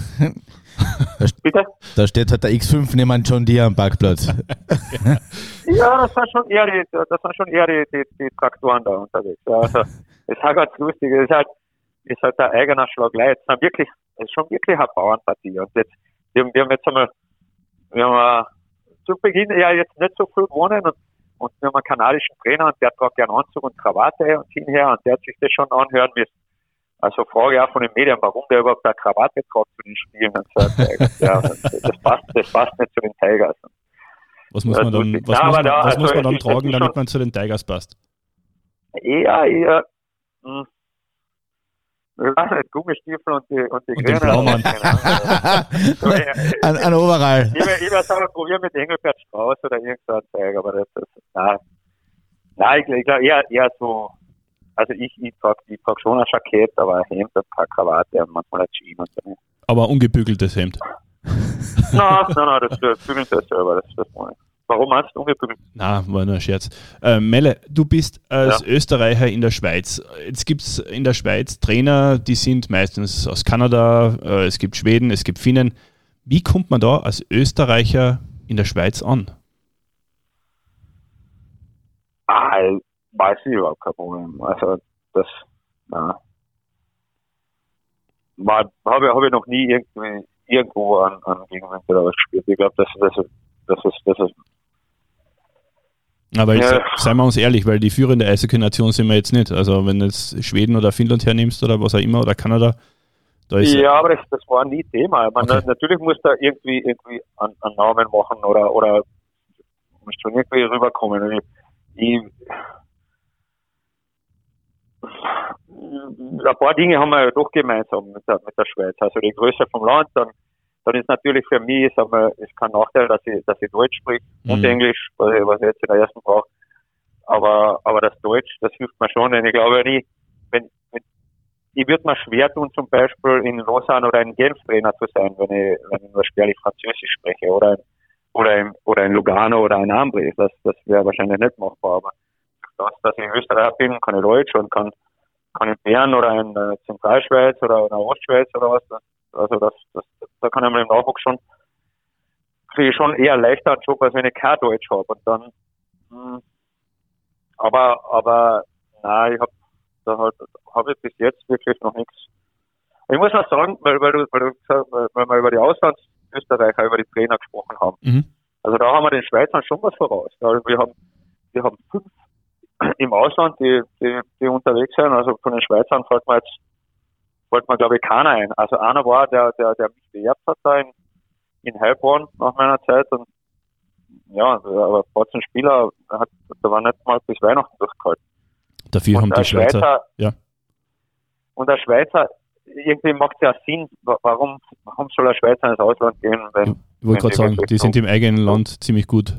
Bitte? Da steht halt der X5 neben John Deere am Parkplatz. [LAUGHS] ja, das sind schon eher die, das sind schon eher die, die, die Traktoren da unterwegs. Ja, also, das ist halt ganz lustig. Das ist halt, ist halt der eigener Schlag Leid. Das, wirklich, das ist schon wirklich eine Bauernpartie. Und jetzt, wir, haben, wir haben jetzt einmal, wir haben zu Beginn ja jetzt nicht so viel gewonnen und, und wir haben einen kanadischen Trainer und der tragt gerne Anzug und Krawatte und hinher und der hat sich das schon anhören müssen also Frage auch von den Medien, warum der überhaupt eine Krawatte tragt zu den Spielen so. ja, [LAUGHS] das, passt, das passt nicht zu den Tigers. Was muss man dann, was muss man, was also muss man dann tragen, damit man zu den Tigers passt? Eher, eher, hm, nicht, Gummistiefel und die, und die und Grünen. ein, ein Overall. Ich, ich würde sagen, probieren mit Engelbert Strauß oder irgendein Zeiger, aber das, das nein. Nein, ich, ich glaube eher, eher so, also ich, ich trage ich trag schon ein Jackett, aber ein Hemd, ein paar Krawatte und manchmal ein Jeans. Und so. Aber ungebügeltes Hemd? [LAUGHS] nein, nein, nein, das bügelt das selber, das, das meine Warum meinst du ungebügelt? Na, war nur ein Scherz. Äh, Melle, du bist als ja. Österreicher in der Schweiz. Jetzt gibt es in der Schweiz Trainer, die sind meistens aus Kanada, äh, es gibt Schweden, es gibt Finnen. Wie kommt man da als Österreicher in der Schweiz an? Ah, weiß ich überhaupt kein Problem. Also das, na, habe hab ich noch nie irgendwie irgendwo an, an Gegenwind oder was gespielt. Ich glaube, das, das, das ist, das ist aber jetzt, ja. seien wir uns ehrlich, weil die führende Eishockey-Nation sind wir jetzt nicht. Also wenn du jetzt Schweden oder Finnland hernimmst oder was auch immer oder Kanada, da ist Ja, aber das, das war nie Thema. Man, okay. Natürlich muss da irgendwie irgendwie einen, einen Namen machen oder oder muss schon irgendwie rüberkommen. Ich, ich, ein paar Dinge haben wir ja doch gemeinsam mit der, mit der Schweiz. Also die Größe vom Land, dann, dann ist natürlich für mich, sagen wir, ist kein Nachteil, dass ich, dass ich Deutsch spreche mhm. und Englisch, was ich, was ich jetzt in der ersten brauche. Aber, aber das Deutsch, das hilft mir schon, denn ich glaube nicht, wenn, wenn ich würde mir schwer tun, zum Beispiel in Lausanne oder in Genf Trainer zu sein, wenn ich, wenn ich nur spärlich Französisch spreche oder, oder, in, oder in Lugano oder in Ambri. Das, das wäre wahrscheinlich nicht machbar, aber das, dass ich Österreicher bin, kann ich Deutsch und kann, kann in Bern oder in der Zentralschweiz oder in der Ostschweiz oder was. Also das, das, da kann ich mir im Nachwuchs schon, kriege ich schon eher leichter einen Job, als wenn ich kein Deutsch habe. Und dann, mh, hm, aber, aber, nein, ich habe da halt, habe ich bis jetzt wirklich noch nichts. Ich muss auch sagen, weil, weil, du, weil, du, weil wir über die Auslandsösterreicher, über die Trainer gesprochen haben. Mhm. Also da haben wir den Schweizern schon was voraus. Also wir haben, wir haben fünf im Ausland, die, die, die unterwegs sind. Also von den Schweizern fällt mir jetzt, fällt mir glaube ich keiner ein. Also einer war, der, der, der mich beerbt hat da in, in Heilbronn nach meiner Zeit und ja, aber Batzen Spieler hat, da war nicht mal bis Weihnachten durchgehalten. Dafür haben die Schweizer, Schweizer, ja. Und der Schweizer, irgendwie macht es ja Sinn, warum, warum soll der Schweizer ins Ausland gehen? Wenn, ich wollte gerade sagen, die sind im eigenen Land ziemlich gut.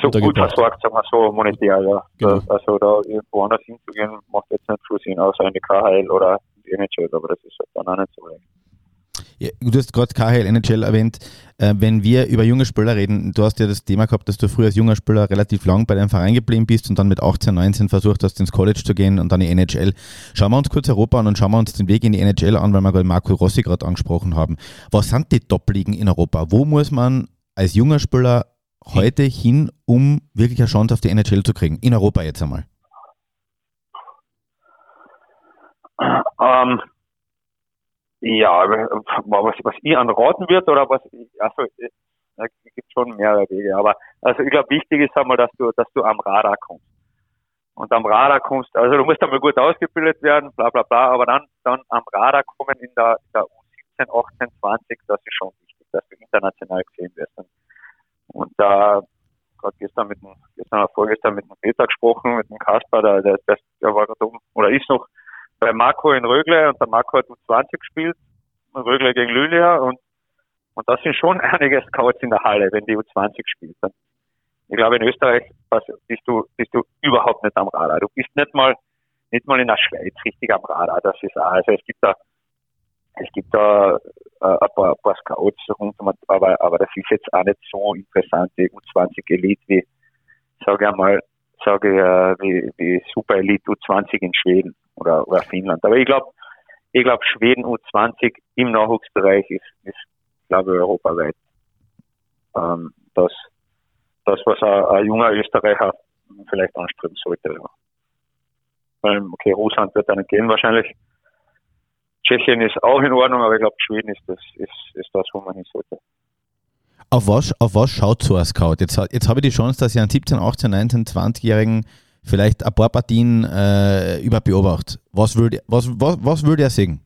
So gut versorgt, sagen wir so, monetär, ja. Genau. Also da irgendwo anders hinzugehen, macht jetzt nicht viel Sinn, außer in die KHL oder die NHL, aber das ist halt dann auch nicht so leicht. Ja, du hast gerade KHL, NHL erwähnt. Äh, wenn wir über junge Spieler reden, du hast ja das Thema gehabt, dass du früher als junger Spieler relativ lang bei deinem Verein geblieben bist und dann mit 18, 19 versucht hast, ins College zu gehen und dann die NHL. Schauen wir uns kurz Europa an und schauen wir uns den Weg in die NHL an, weil wir gerade Marco Rossi gerade angesprochen haben. Was sind die Top-Ligen in Europa? Wo muss man als junger Spieler heute hin, um wirklich eine Chance auf die NHL zu kriegen? In Europa jetzt einmal. Ähm, ja, was, was ich anraten wird oder was, also es gibt schon mehrere Wege, aber also ich glaube wichtig ist einmal, dass du, dass du am Radar kommst. Und am Radar kommst, also du musst einmal gut ausgebildet werden, bla bla bla, aber dann, dann am Radar kommen in der, in der U17, 18, 20, das ist schon wichtig, dass du international gesehen wirst. Und da, gerade gestern mit dem, gestern oder vorgestern mit dem Peter gesprochen, mit dem Kasper, der, der, der, war gerade oben, oder ist noch bei Marco in Rögle und der Marco hat U20 gespielt, Rögle gegen Lülia und, und das sind schon [LAUGHS] einige Scouts in der Halle, wenn die U20 spielt. Ich glaube, in Österreich bist du, bist du überhaupt nicht am Radar. Du bist nicht mal, nicht mal in der Schweiz richtig am Radar. Das ist auch, also es gibt da, es gibt da äh, ein, paar, ein paar Scouts rund aber, aber das ist jetzt auch nicht so interessant, die U20 Elite wie, sage ich einmal, sage ich, äh, wie, wie Super Elite U20 in Schweden oder, oder Finnland. Aber ich glaube, ich glaube, Schweden U20 im Nachwuchsbereich ist, ist glaube ich, europaweit ähm, das, das, was ein, ein, junger Österreicher vielleicht anstreben sollte. Ja. Ähm, okay, Russland wird dann gehen wahrscheinlich. Tschechien ist auch in Ordnung, aber ich glaube, Schweden ist das, ist, ist das, wo man hin sollte. Auf was, auf was schaut so ein Scout? Jetzt, jetzt habe ich die Chance, dass ich einen 17, 18, 19, 20-Jährigen vielleicht ein paar Partien äh, über beobachtet. Was würde was, was, was würd er sehen?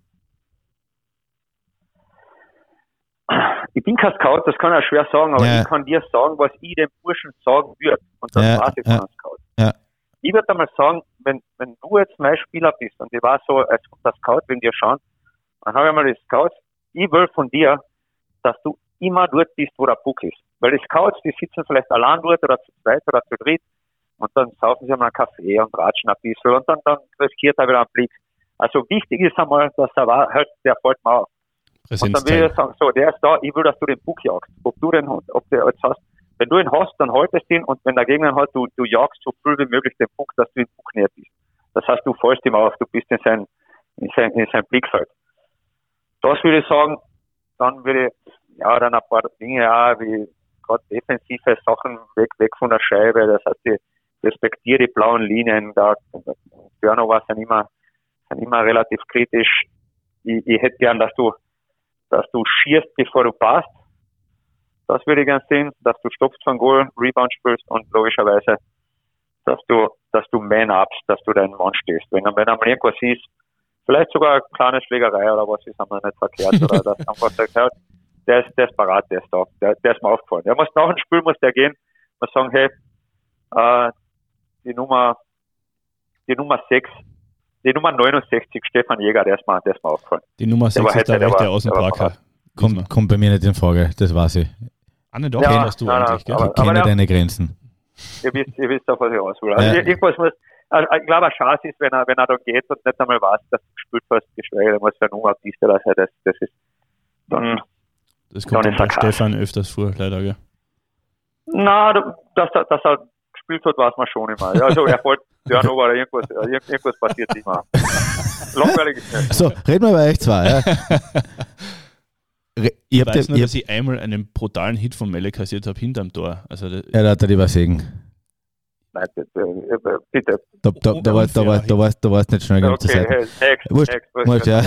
Ich bin kein Scout, das kann ich schwer sagen, aber ja. ich kann dir sagen, was ich dem Burschen sagen würde. Und das ja, weiß ich von ja. Scout. Ja. Ich würde einmal sagen, wenn, wenn du jetzt mein Spieler bist und ich war so als der Scout, wenn dir schauen, dann habe ich mal die Scouts, ich will von dir, dass du immer dort bist, wo der Puck ist. Weil die Scouts, die sitzen vielleicht allein dort oder zu zweit oder zu dritt und dann saufen sie mal einen Kaffee und ratschen ein bisschen und dann, dann riskiert er wieder einen Blick. Also wichtig ist einmal, dass er war, halt, der fällt mal auf. Und dann will ich sagen, so, der ist da, ich will, dass du den Puck jagst. Ob du den, ob der jetzt hast, wenn du ihn hast, dann haltest du ihn und wenn der Gegner hat, du, du jagst so viel wie möglich den Puck, dass du den Puck näher bist. Das heißt, du fällst ihm auf, du bist in sein, in sein, in sein Blickfeld. Das würde ich sagen, dann würde ich, ja, dann ein paar Dinge, ja, wie gerade defensive Sachen weg, weg von der Scheibe, das heißt, die, respektiere die blauen Linien. Da Turnover sind immer, sind immer relativ kritisch. Ich, ich hätte gern, dass du, dass du schierst, bevor du passt. Das würde ich gern sehen, dass du stoppst von Goal, Rebound spielst und logischerweise, dass du, dass du Man-Ups, dass du deinen Mann stehst. Wenn, wenn einmal irgendwas ist, vielleicht sogar eine kleine Schlägerei oder was ist einmal nicht verkehrt oder [LAUGHS] das einfach sagt, ja, der ist, der ist parat, der ist da, der, der ist mir aufgefallen. Der muss nach dem Spiel muss der gehen, muss sagen, hey, äh, die Nummer, die Nummer 6, die Nummer 69, Stefan Jäger, der ist mal, der ist mal aufgefallen. Die Nummer 6 ist der, rechte Außenparker. Kommt, kommt bei mir nicht in Frage, das weiß ich. Anne, doch, ja, kennst du nein, eigentlich, gell? Aber, ich kenne deine Grenzen. Ihr wisst, ihr wisst auf was ich aushole. Also ja. irgendwas muss, ich glaube, ein Chance ist, wenn er, wenn er da geht und nicht einmal weiß, dass du gespielt hast, geschweige denn, was für ein Nummer-Piste das das, das ist, dann, das kommt dann bei Stefan öfters vor, leider, gell? Na, dass, dass er gespielt hat, weiß man schon immer. Ja, also er wollte Turnover oder irgendwas, irgendwas passiert immer. [LAUGHS] Langweilig ist nicht. So, reden wir bei euch zwei. Ja. [LAUGHS] Re ich weiß nur, dass ich einmal einen brutalen Hit von Melle kassiert habe hinterm Tor. Also, ja, da hat er lieber Segen. Nein, bitte. bitte. Da, da, da, war, da, war, da, warst, da warst nicht schnell genug okay, zur Seite. Next, Wurscht, next, ja.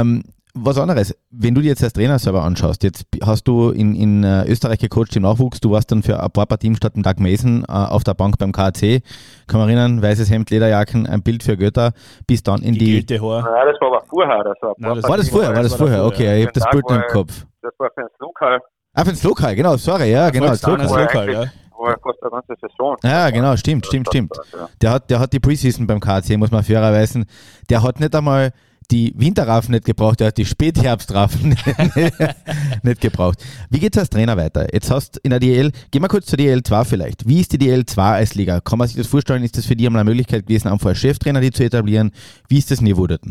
ähm, was anderes, wenn du dir jetzt als Trainer selber anschaust, jetzt hast du in, in äh, Österreich gecoacht im Nachwuchs, du warst dann für ein paar Partien statt dem Doug Mason äh, auf der Bank beim KC, kann man erinnern, weißes Hemd, Lederjacken, ein Bild für Götter, bis dann in die... die Haar. Ja, das war aber vorher. Das war, Nein, das war das vorher, war das vorher, okay, ich habe das Bild im Kopf. das war für ein Lokal. Ah, für ins Lokal, genau, sorry, ja, genau, das Lokal. Lokal, ja. Wo er fast eine ganze Saison. Ja, genau, stimmt, stimmt, stimmt. Der hat, der hat die Preseason beim KC, muss man fairerweise. Der hat nicht einmal die Winterraffen nicht gebraucht, der hat die Spätherbstraffen [LAUGHS] nicht gebraucht. Wie geht's als Trainer weiter? Jetzt hast in der DL, geh mal kurz zur DL2 vielleicht. Wie ist die DL2 als Liga? Kann man sich das vorstellen? Ist das für die einmal eine Möglichkeit gewesen, einfach als Cheftrainer die zu etablieren? Wie ist das Niveau dort?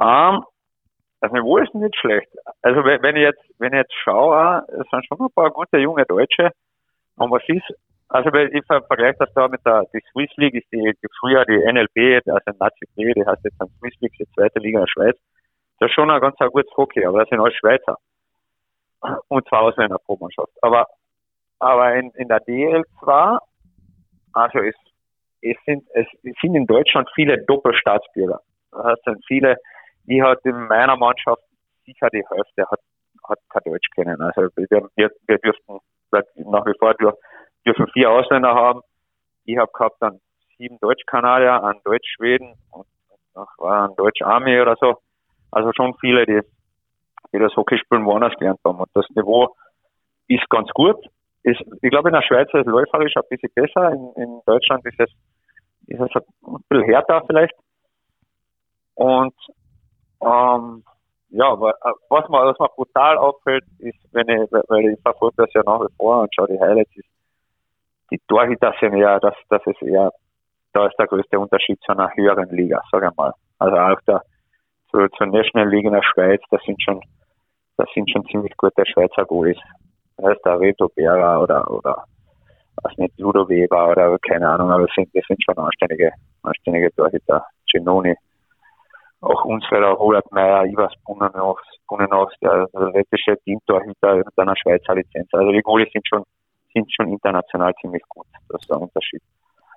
Ähm, das Niveau ist nicht schlecht. Also wenn, wenn ich jetzt, wenn ich jetzt schaue, es sind schon ein paar gute junge Deutsche. Und was ist, also ich ver- vergleiche das da mit der die Swiss League, ist die, die früher die NLB, also Nazi B, die heißt jetzt dann Swiss League, die zweite Liga in der Schweiz. Das ist schon ein ganz gutes Hockey, aber das sind alles Schweizer. Und zwar Ausländer pro Mannschaft. Aber, aber in, in der DL2, also es, es sind, es sind in Deutschland viele Doppelstaatsbürger. Das sind viele, die hat in meiner Mannschaft sicher die Hälfte hat, hat kein Deutsch kennen. Also wir, wir, wir dürften nach wie vor dür- dürfen vier Ausländer haben. Ich habe gehabt dann sieben Deutsch-Kanadier, einen Deutsch-Schweden und noch war ein Deutsch-Army oder so. Also schon viele, die, die das Hockeyspielen woanders gelernt haben. Und das Niveau ist ganz gut. Ist, ich glaube, in der Schweiz ist es läuferisch ein bisschen besser. In, in Deutschland ist es, ist es ein bisschen härter vielleicht. Und ähm, ja, aber äh, was mir, was mir brutal auffällt, ist, wenn ich, weil ich verfolge das ja nach wie vor und schaue die Highlights, ist, die Torhüter sind eher, das, das ist eher, da ist der größte Unterschied zu einer höheren Liga, sage ich mal. Also auch der, zur, zur National League in der Schweiz, das sind schon, das sind schon ziemlich gute Schweizer Goalies. Das heißt der Reto Bera oder, oder, was nicht, Ludo Weber oder keine Ahnung, aber das sind, das sind schon anständige, anständige Torhüter. Genoni auch unsere Robert Meyer, Ivas Bunnenovs, der, lettische Teamtorhüter mit einer Schweizer Lizenz. Also die Goalies sind schon, sind schon international ziemlich gut. Das ist der Unterschied.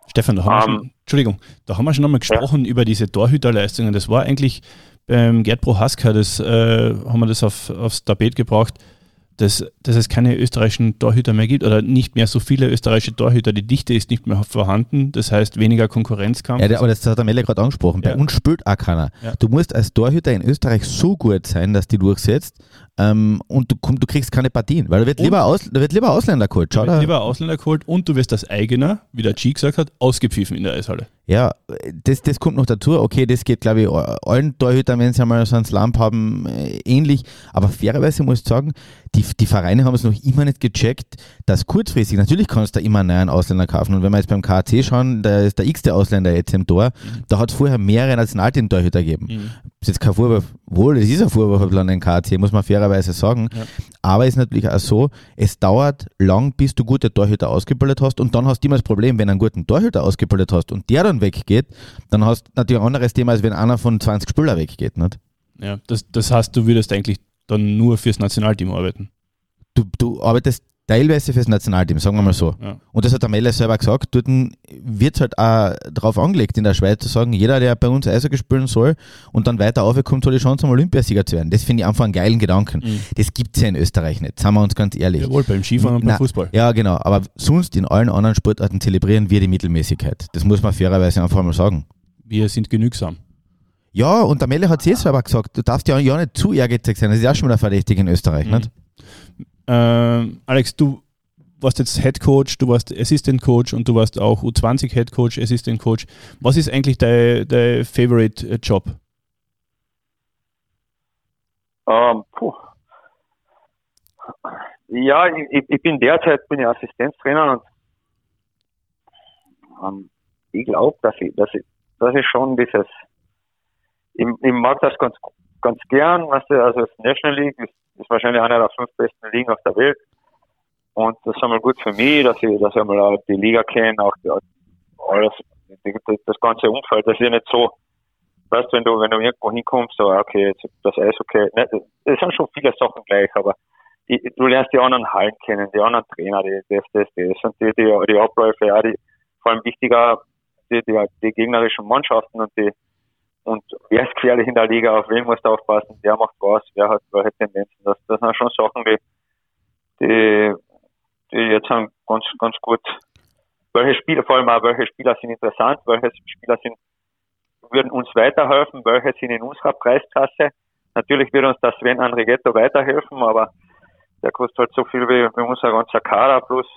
Stefan, da haben, wir Ähm, schon, Entschuldigung, da haben wir schon einmal gesprochen über diese Torhüterleistungen. Das war eigentlich beim Gerd Prohaska, das äh, haben wir das auf, aufs Tapet gebracht, dass, dass es keine österreichischen Torhüter mehr gibt oder nicht mehr so viele österreichische Torhüter. Die Dichte ist nicht mehr vorhanden, das heißt weniger Konkurrenzkampf. Ja, aber das hat der Melle gerade angesprochen. Bei Ja. uns spielt auch keiner. Ja. Du musst als Torhüter in Österreich so gut sein, dass die durchsetzt ähm, und du, komm, du kriegst keine Partien, weil da wird Und- lieber, Aus, da wird lieber Ausländer geholt. Schau da, lieber Ausländer geholt und du wirst als eigener, wie der G gesagt hat, ausgepfiffen in der Eishalle. Ja, das, das kommt noch dazu. Okay, das geht, glaube ich, allen Torhütern, wenn sie einmal so einen Slump haben, äh, ähnlich. Aber fairerweise muss ich sagen, die, die Vereine haben es noch immer nicht gecheckt, dass kurzfristig, natürlich kannst du da immer einen neuen Ausländer kaufen. Und wenn wir jetzt beim KAC schauen, da ist der x-te Ausländer jetzt im Tor, da hat es vorher mehrere Nationalteam-Torhüter gegeben. Mhm. Ist jetzt kein Vorwurf, wohl, es ist ein Vorwurf an den KAC, muss man fairerweise sagen. Ja. Aber es ist natürlich auch so, es dauert lang, bis du gute Torhüter ausgebildet hast und dann hast du immer das Problem, wenn du einen guten Torhüter ausgebildet hast und der dann weggeht, dann hast du natürlich ein anderes Thema, als wenn einer von 20 Spieler weggeht. Nicht? Ja, das, das heißt, du würdest eigentlich dann nur fürs Nationalteam arbeiten. Du, du arbeitest teilweise fürs Nationalteam, sagen wir mal so. Ja. Und das hat der Melle selber gesagt, dort wird halt auch darauf angelegt in der Schweiz zu sagen, jeder, der bei uns Eishockey spielen soll und dann weiter aufkommt, soll die Chance, um Olympiasieger zu werden. Das finde ich einfach einen geilen Gedanken. Mhm. Das gibt es ja in Österreich nicht, sagen wir uns ganz ehrlich. Jawohl, beim Skifahren und beim Na, Fußball. Ja, genau. Aber sonst in allen anderen Sportarten zelebrieren wir die Mittelmäßigkeit. Das muss man fairerweise einfach mal sagen. Wir sind genügsam. Ja, und der Melle hat es eh selber gesagt, du darfst ja, ja nicht zu ehrgeizig sein. Das ist ja schon wieder verdächtig in Österreich, Mhm. nicht? Ähm, Alex, du warst jetzt Head Coach, du warst Assistant Coach und du warst auch U20 Head Coach, Assistant Coach. Was ist eigentlich dein, dein Favorite äh, Job? Ähm. Ja, ich, ich- ich bin derzeit bin ich Assistenztrainer und ähm, ich glaube, dass ich, dass ich, dass ich schon dieses, ich, ich mag das ganz, ganz gern, weißt du, also das National League ist, ist wahrscheinlich einer der fünf besten Ligen auf der Welt. Und das ist einmal gut für mich, dass ich, dass ich einmal auch die Liga kenne, auch die, alles, die, das ganze Umfeld, das ist ja nicht so, weißt wenn du, wenn du irgendwo hinkommst, so, okay, jetzt das Eis okay, ne, es sind schon viele Sachen gleich, aber die, du lernst die anderen Hallen kennen, die anderen Trainer, die, das, das, das und die, die, die Abläufe, ja, die, vor allem wichtiger, die, die, die gegnerischen Mannschaften und die, und wer ist gefährlich in der Liga, auf wen musst du aufpassen, wer macht was, wer hat welche Tendenzen, das, das sind schon Sachen, die, die, die jetzt haben ganz, ganz gut, welche Spieler, vor allem auch welche Spieler sind interessant, welche Spieler sind würden uns weiterhelfen, welche sind in unserer Preisklasse. Natürlich wird uns das Sven Andrigetto weiterhelfen, aber der kostet halt so viel wie, wie unser ganzer Kader plus,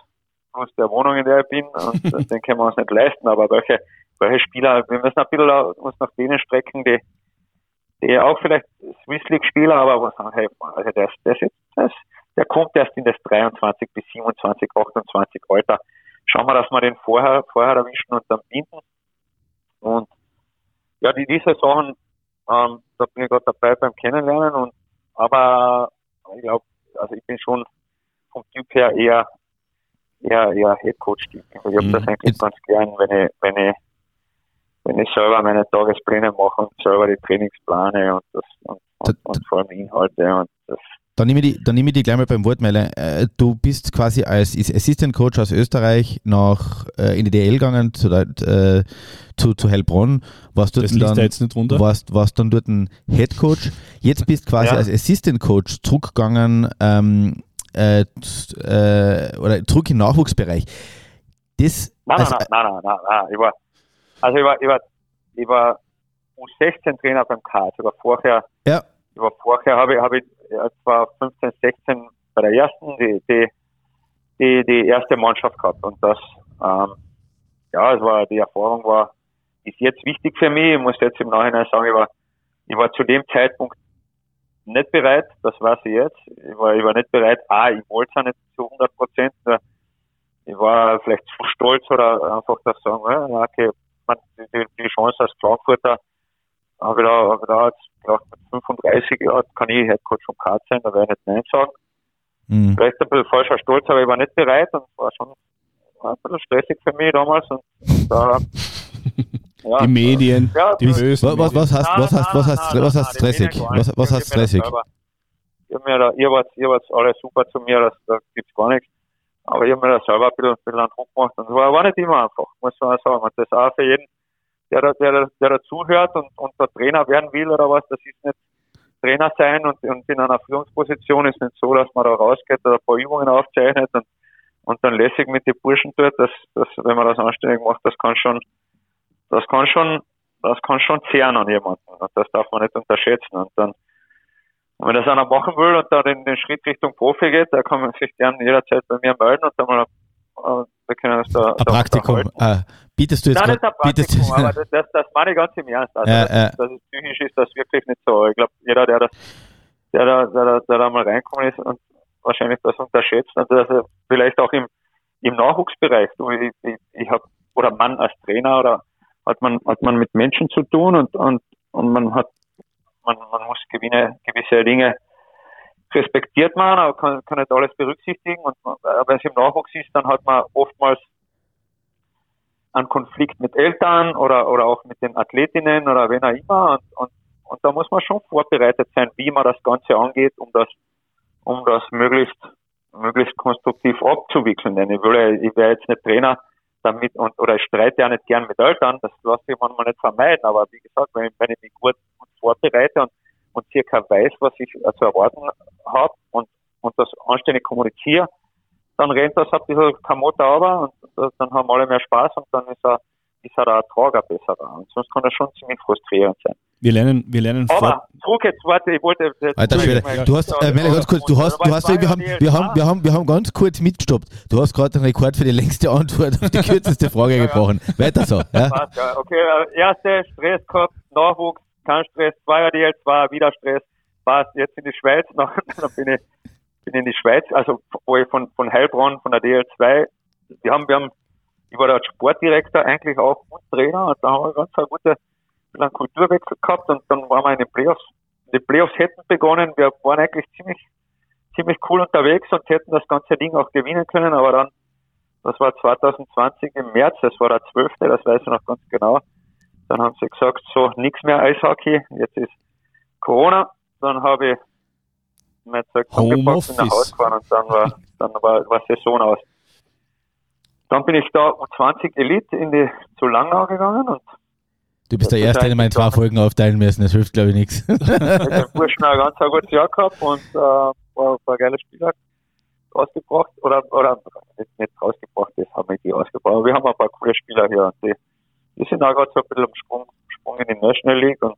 plus der Wohnung, in der ich bin und den können wir uns nicht leisten, aber welche, welche Spieler, wir müssen ein bisschen uns nach denen strecken, die, die auch vielleicht Swiss League Spieler, aber was sagen, hey, also das, das, das, der kommt erst in das 23 bis 27, 28 Alter. Schauen wir, dass wir den vorher, vorher erwischen und dann binden. Und ja, die, diese Sachen, ähm, da bin ich gerade dabei beim Kennenlernen und aber ich glaube, also ich bin schon vom Typ her eher eher eher Headcoach-Typ. Ich habe mhm. das eigentlich ganz gern, wenn ich, wenn ich wenn ich selber meine Tagespläne mache und selber die Trainingsplane und das und, und, und vor allem Inhalte und das dann nehme ich, die, dann nehme ich die gleich mal beim Wort, Meile. Äh, du bist quasi als Assistant Coach aus Österreich nach, äh, in die DL gegangen, zu, äh, zu, zu Heilbronn. Warst dort das dann, da jetzt nicht runter. Warst, warst dann dort ein Head Coach. Jetzt bist quasi ja. als Assistant Coach zurückgegangen, ähm, äh, äh, oder zurück im Nachwuchsbereich. Das, nein, also, nein, nein, nein, nein, nein, Ich war, also ich war, ich war, ich war U16-Trainer beim K. Ich war vorher, ja. ich war vorher, habe ich, habe ich zwar 15, 16 bei der ersten, die, die, die, die erste Mannschaft gehabt. Und das, ähm, ja, es war, die Erfahrung war, ist jetzt wichtig für mich. Ich muss jetzt im Nachhinein sagen, ich war, ich war zu dem Zeitpunkt nicht bereit, das weiß ich jetzt. Ich war, ich war nicht bereit, ah, ich wollte es nicht zu 100 Prozent. Ich war vielleicht zu stolz oder einfach das sagen, ja, okay, man, die, die Chance als Frankfurter habe ich da, habe ich da jetzt gedacht, mit 35 Jahren kann ich Headcoach vom Kart sein, da werde ich nicht Nein sagen. Mhm. Vielleicht ein bisschen falscher Stolz, aber ich war nicht bereit und es war schon war ein bisschen stressig für mich damals und da, ja, die Medien, ja, die bösen was, was, heißt, was heißt, was heißt, was heißt stressig? Was, was heißt stressig? Ihr, mir da, ihr, wart, ihr wart alle super zu mir, das, da gibt's gar nichts. Aber ich habe mir da selber ein bisschen, ein bisschen einen Druck gemacht und es war, war nicht immer einfach, muss man sagen. Und das auch für jeden, der, der, der, der dazuhört und, und der Trainer werden will oder was, das ist nicht Trainer sein und, und in einer Führungsposition ist nicht so, dass man da rausgeht oder ein paar Übungen aufzeichnet und, und dann lässig mit den Burschen tut, das, das, wenn man das anständig macht, das kann schon, das kann schon, das kann schon zehren an jemanden. Und das darf man nicht unterschätzen. Und dann, wenn das einer machen will und da den, den Schritt Richtung Profi geht, da kann man sich gern jederzeit bei mir melden und dann mal äh, wir können uns da, ein da Praktikum. Äh, bietest du jetzt Nein, grad, ein Praktikum, aber [LAUGHS] das, das, das meine ich ganz im Ernst. Also, ja, das, das ist, psychisch ist das wirklich nicht so. Ich glaube, jeder, der das, der da, der, der, der da mal reinkommen ist und wahrscheinlich das unterschätzt, und das vielleicht auch im, im Nachwuchsbereich. Du, ich, ich, ich habe oder man als Trainer oder hat man hat man mit Menschen zu tun und und und man hat man, man muss gewinne, gewisse Dinge respektiert man, aber kann, kann nicht alles berücksichtigen. Und wenn es im Nachwuchs ist, dann hat man oftmals einen Konflikt mit Eltern oder, oder auch mit den Athletinnen oder wen auch immer. Und, und, und da muss man schon vorbereitet sein, wie man das Ganze angeht, um das, um das möglichst, möglichst konstruktiv abzuwickeln. Denn ich ich wäre jetzt nicht Trainer damit und, oder ich streite ja nicht gern mit Eltern, das lasse ich manchmal nicht vermeiden. Aber wie gesagt, wenn ich, wenn ich mich gut, gut vorbereite und und circa weiß, was ich zu erwarten habe und, und das anständig kommuniziere, dann rennt das ein bisschen Kamotte aber und dann haben alle mehr Spaß und dann ist er ist er der Ertrag ein besserer. Und sonst kann er schon ziemlich frustrierend sein. Wir lernen, wir lernen Aber zurück jetzt, warte, ich wollte. Alter Schwede, du hast, äh, meine, ganz kurz, du hast, du hast, wir haben, wir haben, wir haben, wir haben ganz kurz mitgestoppt. Du hast gerade den Rekord für die längste Antwort auf die kürzeste Frage ja, gebrochen. Weiter so. Ja? Okay, äh, erste Stress gehabt, Nachwuchs, kein Stress, zwei DL, zwei wieder Stress, war jetzt in die Schweiz, [LAUGHS] noch, dann bin ich, bin in die Schweiz, also wo ich von, von Heilbronn, von der DL2, wir haben, wir haben, ich war da Sportdirektor eigentlich auch und Trainer und da haben wir ganz eine gute, einen Kulturwechsel gehabt und dann waren wir in den Playoffs, die Playoffs hätten begonnen, wir waren eigentlich ziemlich, ziemlich cool unterwegs und hätten das ganze Ding auch gewinnen können, aber dann, das war 2020 im März, das war der 12., das weiß ich noch ganz genau, dann haben sie gesagt, so, nichts mehr Eishockey, jetzt ist Corona. Dann habe ich mein Zeug angepackt und nach Hause gefahren und dann war, dann war, war Saison aus. Dann bin ich da U20 Elite in die zu Langnau gegangen und Du bist der Erste, den wir in zwei Folgen aufteilen müssen, das hilft glaube ich nichts. [LAUGHS] Ich habe den Burschen ein ganz ein gutes Jahr gehabt und äh, war, war ein geiles Spieler rausgebracht oder, oder nicht, rausgebracht, das haben wir die ausgebracht. Aber wir haben ein paar coole Spieler hier und die die sind auch gerade so ein bisschen am Sprung, Sprung in die National League und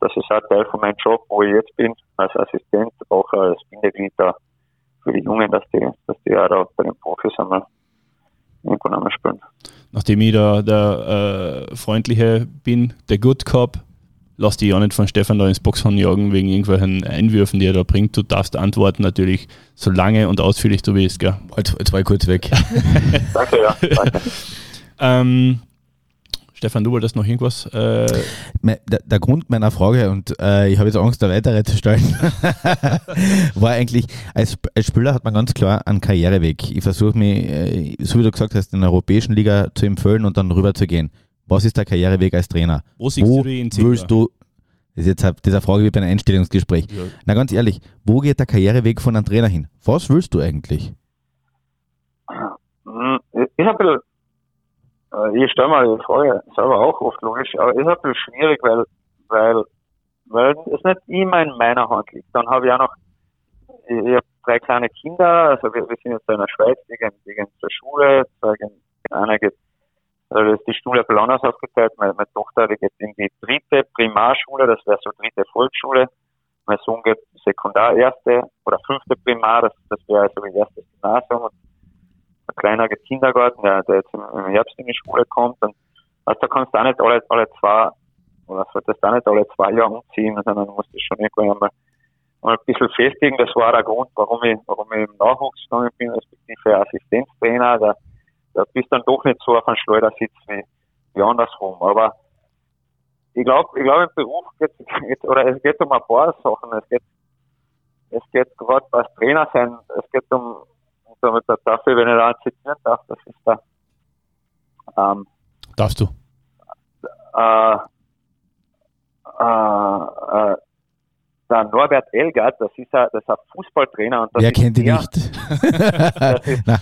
das ist auch Teil von meinem Job, wo ich jetzt bin, als Assistent, auch als Bindeglied da für die Jungen, dass die, dass die auch da bei den Profis einmal irgendwann einmal spielen. Nachdem ich da der äh, Freundliche bin, der Good Cop, lass dich ja nicht von Stefan da ins Boxhorn jagen wegen irgendwelchen Einwürfen, die er da bringt. Du darfst antworten natürlich so lange und ausführlich du willst, gell? Jetzt, jetzt war ich kurz weg. [LAUGHS] Danke, ja. Danke. [LAUGHS] Ähm, Stefan, du wolltest noch irgendwas? Äh, Der, der Grund meiner Frage, und äh, ich habe jetzt Angst, eine weitere zu stellen, [LAUGHS] war eigentlich, als, als Spieler hat man ganz klar einen Karriereweg. Ich versuche mich, äh, so wie du gesagt hast, in der europäischen Liga zu empfehlen und dann rüber zu gehen. Was ist der Karriereweg als Trainer? wo siehst Wo du willst du, das ist jetzt halt- diese Frage wie bei einem Einstellungsgespräch. Ja. Na ganz ehrlich, wo geht der Karriereweg von einem Trainer hin? Was willst du eigentlich? Bisschen, äh, ich stelle mir die Frage selber auch oft logisch, aber ist ein bisschen schwierig, weil, weil, weil es nicht immer in meiner Hand liegt. Dann habe ich auch noch, ich, ich habe drei kleine Kinder, also wir, wir sind jetzt in der Schweiz, die gehen, die gehen zur Schule, gehen, einer geht, also ist die Schule ein bisschen anders aufgeteilt, meine, meine Tochter, die geht in die dritte Primarschule, das wäre so dritte Volksschule, mein Sohn geht Sekundar erste oder fünfte Primar, das, das wäre also wie erstes Gymnasium und kleiner Kindergarten, der, der jetzt im, Herbst in die Schule kommt. Und also da kannst du auch nicht alle, alle zwei, oder solltest du auch nicht alle zwei Jahre umziehen, sondern du musst das schon irgendwann einmal, einmal ein bisschen festigen. Das war der Grund, warum ich, warum ich im Nachwuchs gegangen bin, respektive Assistenztrainer. Da, da bist du dann doch nicht so auf einem Schleudersitz wie, wie andersrum. Aber ich glaube, ich glaube im Beruf geht, geht, oder es geht um ein paar Sachen. Es geht, es geht gerade als Trainer sein, es geht um, damit dafür, wenn ich da zitieren darf, das ist der, ähm, Darfst du? äh, äh, äh, der Norbert Elgert, das ist ein, das ist ein Fußballtrainer und das Wer ist kennt ihn der, nicht? [LAUGHS] Das ist, [LAUGHS] Na,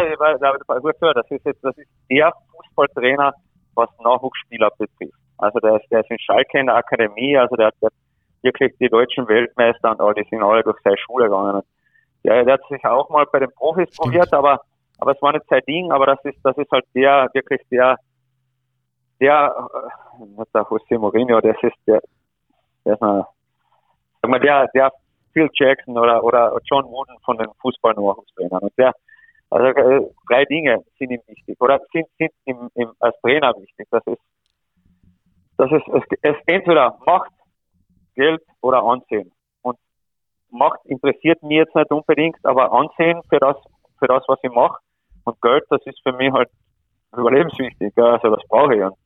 naja, ich aber das- das ist jetzt, das ist der Fußballtrainer, was Nachwuchsspieler betrifft. Also der ist, der ist in Schalke in der Akademie, also der hat der hat wirklich die deutschen Weltmeister und all, die sind alle durch seine Schule gegangen. Der, der hat sich auch mal bei den Profis Stimmt. probiert, aber, aber es war nicht sein Ding, aber das ist, das ist halt der, wirklich der, der, äh, nicht der José Mourinho, das ist der, der ist ein, sag mal, der, der Phil Jackson oder, oder John Wooden von den Fußball-Nachwuchstrainern. Und der, also äh, drei Dinge sind ihm wichtig oder sind, sind ihm, ihm als Trainer wichtig. Das ist, das ist, es, es entweder Macht, Geld oder Ansehen. Macht interessiert mich jetzt nicht unbedingt, aber Ansehen für das, für das, was ich mache und Geld, das ist für mich halt überlebenswichtig. Ja, also das brauche ich. Und,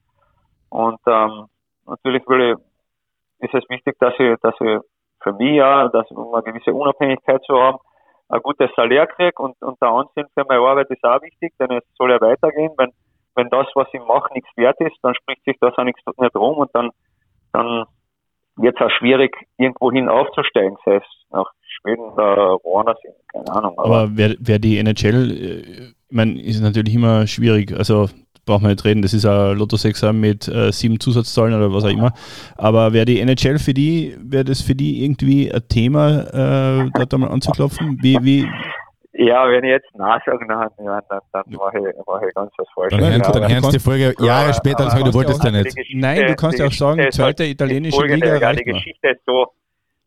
und ähm, natürlich will ich, ist es wichtig, dass ich, dass ich für mich ja, dass um eine gewisse Unabhängigkeit zu haben, ein gutes Salär kriege und, und der Ansehen für meine Arbeit ist auch wichtig, denn es soll ja weitergehen. Wenn, wenn das, was ich mache, nichts wert ist, dann spricht sich das auch nichts nicht rum und dann, dann wird es auch schwierig, irgendwohin aufzusteigen, sei es nach Schweden oder woanders, hin, keine Ahnung. Aber wer, wer die NHL, äh, ich meine, ist natürlich immer schwierig. Also braucht man nicht reden, das ist ein Lotto 6 mit äh, sieben Zusatzzahlen oder was auch immer. Aber wäre die NHL für die, wäre das für die irgendwie ein Thema, äh, dort einmal anzuklopfen? Wie, wie, ja, wenn ich jetzt nachsage, dann, ja, dann, dann mache ich, mach ich ganz was falsch. Dann, Ja, hörst, aber dann du hörst du die Folge Jahre später und sagst, du wolltest ja nicht. Geschichte- Nein, du kannst die ja auch sagen, Geschichte ist zweite halt italienische Liga Ja, die. Geschichte ist so,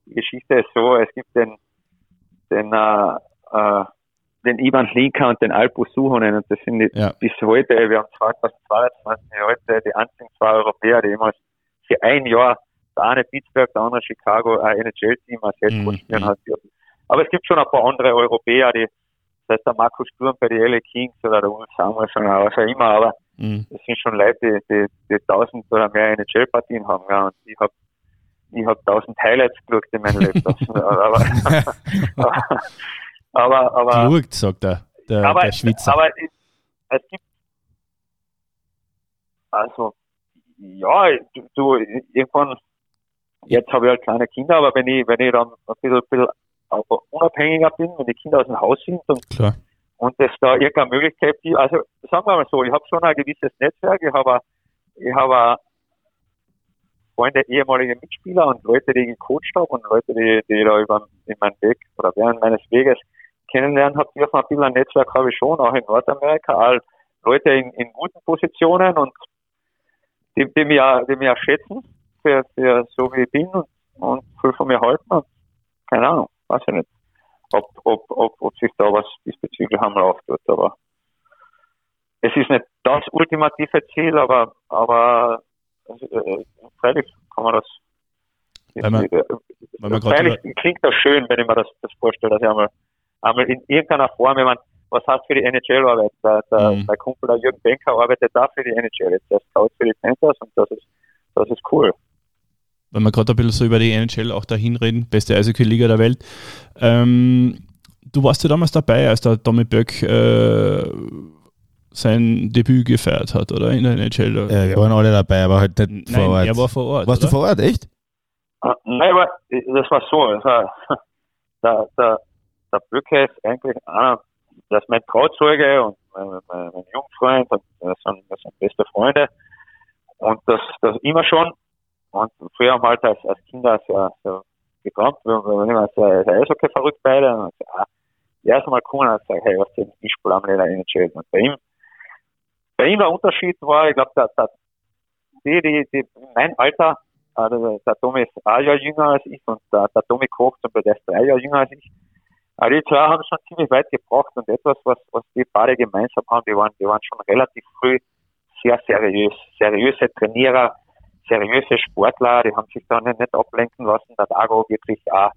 die Geschichte ist so, es gibt den, den, äh, äh, den Ivan Linka und den Alpo Suhonen und das sind die, Ja. bis heute, wir haben 2022 heute die einzigen zwei Europäer, die jemals für ein Jahr, der eine Pittsburgh, der andere Chicago, ein NHL-Team als Head Mhm. Hat dürfen. Aber es gibt schon ein paar andere Europäer, die, heißt der Markus Sturm bei den LA Kings oder der Ulf Samuelsson, was auch immer, aber Mhm. das sind schon Leute, die, die, die 1000 oder mehr NHL-Partien haben. Ja. Und ich habe ich hab 1000 Highlights geschaut in meinem Leben. Das, aber, aber, [LAUGHS] aber, Geschaut, sagt er, der, aber, der Schweizer. aber es, es gibt, also, ja, du, du irgendwann, jetzt habe ich halt kleine Kinder, aber wenn ich, wenn ich dann ein bisschen, bisschen unabhängiger bin, wenn die Kinder aus dem Haus sind und Klar. und es da irgendeine Möglichkeit gibt. Also sagen wir mal so, ich habe schon ein gewisses Netzwerk, ich habe ich habe Freunde, ehemalige Mitspieler und Leute, die ich gecoacht habe und Leute, die, die ich da über in meinen Weg oder während meines Weges kennenlernen habe, dürfen ein bisschen ein Netzwerk habe ich schon, auch in Nordamerika, all Leute in, in guten Positionen und die, die, mir, die mir schätzen für, für so wie ich bin und, und viel von mir halten. Und keine Ahnung, weiß ich nicht, ob, ob, ob, ob sich da was diesbezüglich einmal auftut. Aber es ist nicht das ultimative Ziel, aber, aber äh, freilich kann man das. Weil man, äh, weil man freilich klingt das schön, wenn ich mir das, das vorstelle, dass ich einmal, einmal in irgendeiner Form, wenn man, was heißt für die NHL arbeitet? Der, der, Mhm. der Kumpel, der Jürgen Benker, arbeitet da für die NHL. Jetzt der Scout für die Panthers und das ist, das ist cool. Wenn wir gerade ein bisschen so über die NHL auch dahin reden, beste Eishockey-Liga der Welt. Ähm, du warst ja damals dabei, als der Tommy Böck äh, sein Debüt gefeiert hat, oder? In der NHL. Äh, wir waren alle dabei, aber halt nicht Nein, vor Ort. er war vor Ort. Warst oder? du vor Ort, echt? Ah, Nein, aber das war so. Das war, [LAUGHS] der, der, der Böcke ist eigentlich einer, das ist mein Trauzeuge und mein, mein, mein Jungfreund und das sind, das sind beste Freunde. Und das, das immer schon. Und früher wir halt als, als Kinder sehr, sehr gekommen, wir waren immer sehr, sehr Eishockey verrückt beide. Und so, ah, er ist mal gekommen und gesagt, hey, was denn, ich spiele am Leder NHL. Und bei ihm, bei ihm der Unterschied war, ich glaube, der, der, die, die, die, mein Alter, also der Tommy ist ein Jahr jünger als ich und der, der Tommy Koch zum Beispiel, ist drei Jahre jünger als ich. Aber die zwei haben schon ziemlich weit gebracht und etwas, was, was die beide gemeinsam haben, die waren, die waren schon relativ früh sehr seriös, seriöse Trainierer, seriöse Sportler, die haben sich dann nicht ablenken lassen. Der Dago wirklich auch,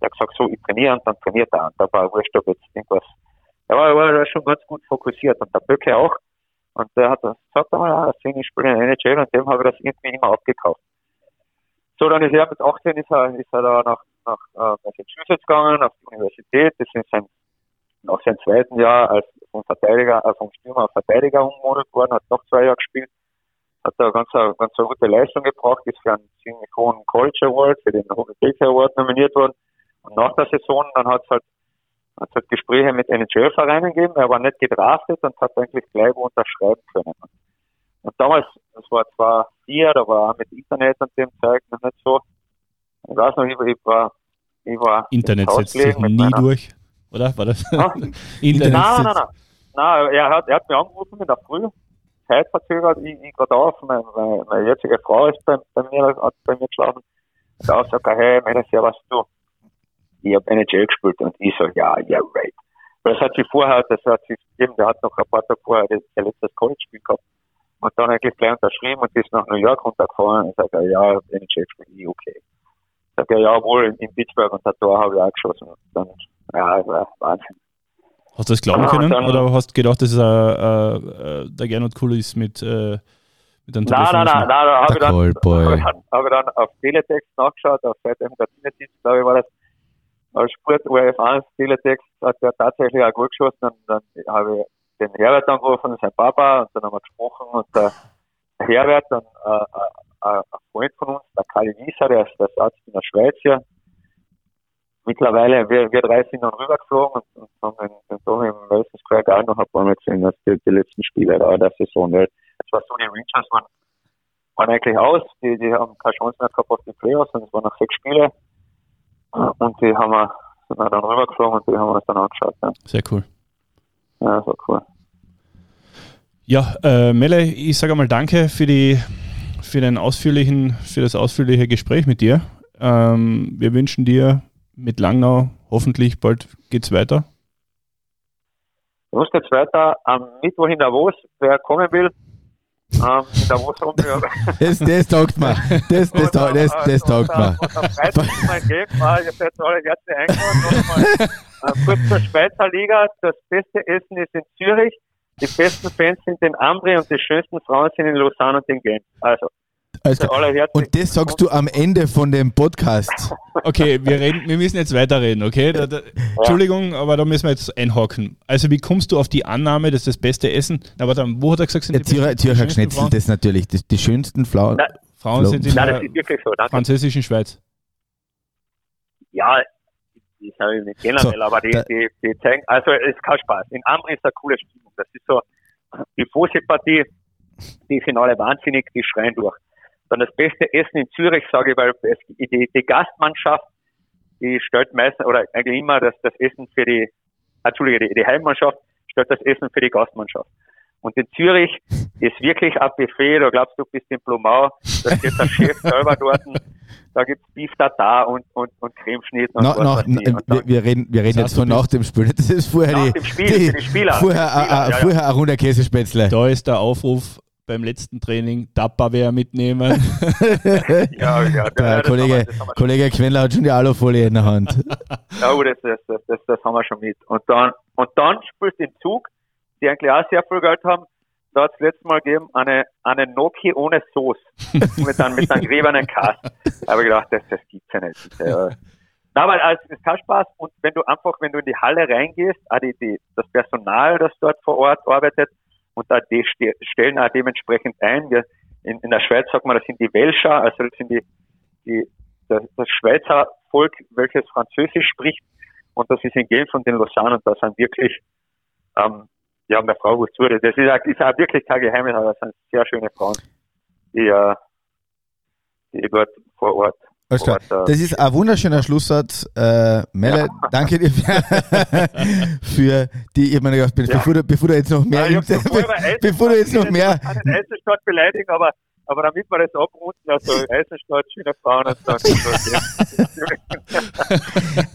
der hat gesagt, so, ich trainiere und dann trainiert er. Und da war wurscht, ob jetzt irgendwas, er war, war schon ganz gut fokussiert und der Böcke auch. Und der hat gesagt einmal, ja, das ich spiele in der NHL und dem habe ich das irgendwie immer abgekauft. So, dann ist er mit 18 ist er, ist er da nach, nach äh, Massachusetts gegangen, auf die Universität. Das ist sein, nach seinem zweiten Jahr als vom Verteidiger, äh, vom Stürmer Verteidiger umgemodelt worden, hat noch zwei Jahre gespielt, hat da ganz, eine- ganz eine gute Leistung gebracht, ist für einen ziemlich hohen College Award, für den Hockey Award nominiert worden. Und nach der Saison, dann hat es halt, hat's halt Gespräche mit NHL-Vereinen gegeben, er war nicht gedraftet und hat eigentlich gleich unterschreiben können. Und damals, das war zwar vier, da war auch mit Internet und dem Zeug noch nicht so. Ich weiß noch, ich, war- ich war, ich war Internet setzt sich nie durch, oder? War das? [LAUGHS] Internet Nein, nein, nein. Nein, er hat, er hat mich angerufen in der Früh, zeitverzögert, ich, ich gerade auf, meine, meine, jetzige Frau ist bei, bei mir, hat bei mir geschlafen. Und da sagt hey, meine Servus, du, ich habe NHL gespielt und ich so, ja, ja, right. Weil das hat sie vorher, das hat sie eben, der hat noch ein paar Tage vorher das, der letztes College-Spiel gehabt und dann eigentlich gleich unterschrieben und ist nach New York runtergefahren und sagt ja, NHL spiele okay. Sagt er, ja, wohl in, in Pittsburgh und das Tor habe ich auch geschossen. Und dann, ja, war Wahnsinn. Hast du das glauben Ah, können? dann- oder hast du gedacht, dass er, äh, äh, der Gernot cool ist mit, äh, mit einem Nein, nein, nein, nein, da habe ich, Der dann- hab hab ich dann auf Teletext nachgeschaut, auf Seite 177, glaube ich, war das, als Sport ORF1 Teletext hat er tatsächlich auch gut geschossen, und dann habe ich den Herbert angerufen, sein Papa, und dann haben wir gesprochen, und der Herbert, dann äh, äh, äh, ein Freund von uns, der Kali Wieser, der ist der ist Arzt in der Schweiz hier, mittlerweile, wir, wir drei sind dann rübergeflogen und, und haben den, Tommy im Madison Square Garden noch ein paar Mal gesehen, dass die, die letzten Spiele da der Saison, weil es war so, die Rangers waren, waren eigentlich aus, die, die haben keine Chance mehr gehabt auf die Playoffs und es waren noch sechs Spiele und die haben wir, sind wir dann rübergeflogen und die haben wir uns dann angeschaut. Ja, Sehr cool. ja das war cool. Ja, äh, Melle, ich sage einmal danke für die für den ausführlichen, für das ausführliche Gespräch mit dir. Ähm, wir wünschen dir mit Langnau hoffentlich bald geht's weiter. Du musst jetzt weiter am Mittwoch in Davos, wer kommen will, ähm, in Davos rum. [LAUGHS] ja. Das, das taugt mir. Das, das, taugt- das, das taugt mir. Und am Freitag ist mein ah, ihr seid alle herzlich eingeladen. Äh, kurz zur Schweizer Liga. Das beste Essen ist in Zürich. Die besten Fans sind in Ambri und die schönsten Frauen sind in Lausanne und in Genf. Also, Also, alle herzlich. und das sagst du am Ende von dem Podcast. Okay, wir reden, wir müssen jetzt weiterreden, okay? Da, da, Entschuldigung, aber da müssen wir jetzt einhaken. Also wie kommst du auf die Annahme, dass das beste Essen, na warte, wo hat er gesagt, sind die Zürcher, die Zürcher schönsten Schnitzel, Frauen? das natürlich. Das, die schönsten Frauen. Nein. Frauen sind in Nein, der so. Französischen Schweiz. Ja, ich habe ihn nicht generell, So, aber die, die, die zeigen, also es ist kein Spaß. In Ambri ist eine coole Stimmung. Das ist so, die Fußballpartie, die sind alle wahnsinnig, die schreien durch. Dann das beste Essen in Zürich, sage ich, weil es, die, die Gastmannschaft, die stellt meistens, oder eigentlich immer das, das Essen für die, Entschuldige, die, die Heimmannschaft stellt das Essen für die Gastmannschaft. Und in Zürich ist wirklich ein Buffet, da glaubst du, bist in Blumau, da steht der Chef [LAUGHS] selber dort, da gibt's Beef Tartar und, und, und Cremeschnitt und weiß ich. Und wir, reden, wir reden jetzt von nach dem Spiel. Das ist vorher Nach die, dem Spiel, die, die Spieler, Vorher, Spieler, äh, äh, ja, ja. vorher eine Runde Käsespätzle. Da ist der Aufruf beim letzten Training, Tupperware mitnehmen. ja, [LAUGHS] ja, ja, Der Kollege, Kollege Quendler hat schon die Alufolie in der Hand. [LAUGHS] Ja, oh, das, das, das, das, das haben wir schon mit. Und dann, und dann spielst du den Zug, die eigentlich auch sehr viel Geld haben. Da hat es letztes Mal gegeben, eine, eine Gnocchi ohne Sauce. [LAUGHS] mit einem, mit einem gräbernen Kass. Da habe ich gedacht, das, das gibt's ja nicht. Das, ist ja- Na, aber es ist kein Spaß. Und wenn du einfach, wenn du in die Halle reingehst, auch die, die, das Personal, das dort vor Ort arbeitet, und ste- stellen auch dementsprechend ein. Wir, in, in der Schweiz sagt man, das sind die Welscher, also das sind die, die, das, das Schweizer Volk, welches Französisch spricht. Und das ist in Genf und in Lausanne und das sind wirklich, ähm, ja, meine Frau gut zuhört. Das ist, ist auch wirklich kein Geheimnis, aber das sind sehr schöne Frauen, die, äh, die dort vor Ort. Alles klar. äh, Das ist ein wunderschöner Schlusssatz. Äh, Melle, [LAUGHS] danke dir [LAUGHS] für, die, ich meine, bevor, du, bevor du jetzt noch mehr, Ja, [LAUGHS] Eisenstadt- bevor du jetzt noch mehr, Ich kann nicht Eisenstadt beleidigen, aber, aber damit wir das abrunden, also [LAUGHS] Eisenstadt, schöne Frauen und so.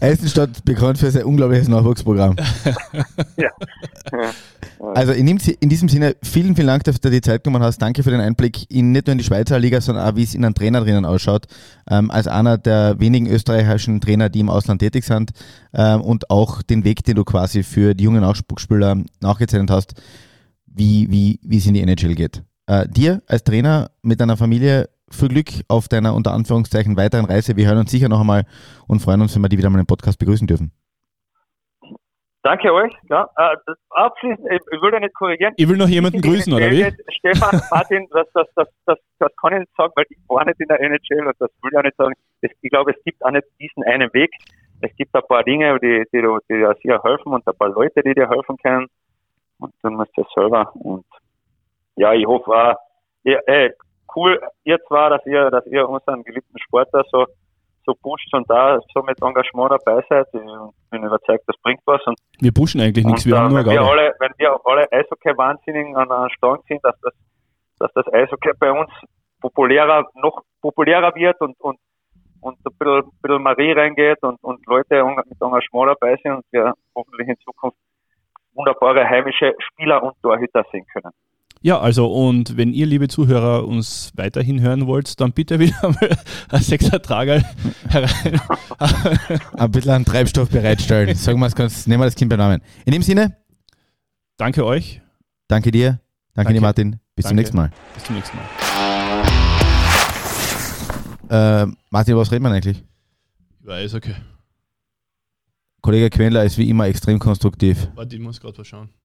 [LAUGHS] Eisenstadt bekannt für sein unglaubliches Nachwuchsprogramm. [LAUGHS] ja. Also in, diesem Sinne, vielen, vielen Dank, dass du dir die Zeit genommen hast. Danke für den Einblick in nicht nur in die Schweizer Liga, sondern auch, wie es in einem Trainer drinnen ausschaut. Ähm, als einer der wenigen österreichischen Trainer, die im Ausland tätig sind ähm, und auch den Weg, den du quasi für die jungen Nachwuchsspieler nachgezeichnet hast, wie, wie, wie es in die NHL geht. Äh, dir als Trainer mit deiner Familie viel Glück auf deiner unter Anführungszeichen weiteren Reise. Wir hören uns sicher noch einmal und freuen uns, wenn wir die wieder mal im Podcast begrüßen dürfen. Danke euch. Ja, äh, das, abschließend, ich, ich will da nicht korrigieren. Ich will noch jemanden grüßen, oder wie? Stefan, [LAUGHS] Martin, das, das, das, das, das kann ich nicht sagen, weil ich war nicht in der NHL und das will ich auch nicht sagen. Es, ich glaube, es gibt auch nicht diesen einen Weg. Es gibt ein paar Dinge, die, die, du- die dir sehr helfen und ein paar Leute, die dir helfen können. Und dann musst du es selber. Und ja, ich hoffe ihr, ey, cool, ihr zwar, dass ihr, dass ihr unseren geliebten Sportler so, so pusht und da so mit Engagement dabei seid. Ich bin überzeugt, das bringt was. Und Wir pushen eigentlich nichts, wir haben äh, nur wenn, wir alle, wenn wir alle Eishockey-Wahnsinnigen an einen Strang ziehen, dass das, dass das Eishockey bei uns populärer, noch populärer wird und, und, und ein bisschen, bisschen Marie reingeht und, und Leute mit Engagement dabei sind und wir hoffentlich in Zukunft wunderbare heimische Spieler und Torhüter sehen können. Ja, also und wenn ihr, liebe Zuhörer, uns weiterhin hören wollt, dann bitte wieder [LAUGHS] mal ein Sechser-Trager herein. [LAUGHS] Ein bisschen an Treibstoff bereitstellen. Sagen wir es ganz, nehmen wir das Kind beim Namen. In dem Sinne, Danke euch, danke dir, danke, Danke. dir Martin, bis zum Danke. nächsten Mal. bis zum nächsten Mal. Äh, Martin, was redet man eigentlich? Ist okay. Kollege Quendler ist wie immer extrem konstruktiv. Warte, ich muss gerade was schauen.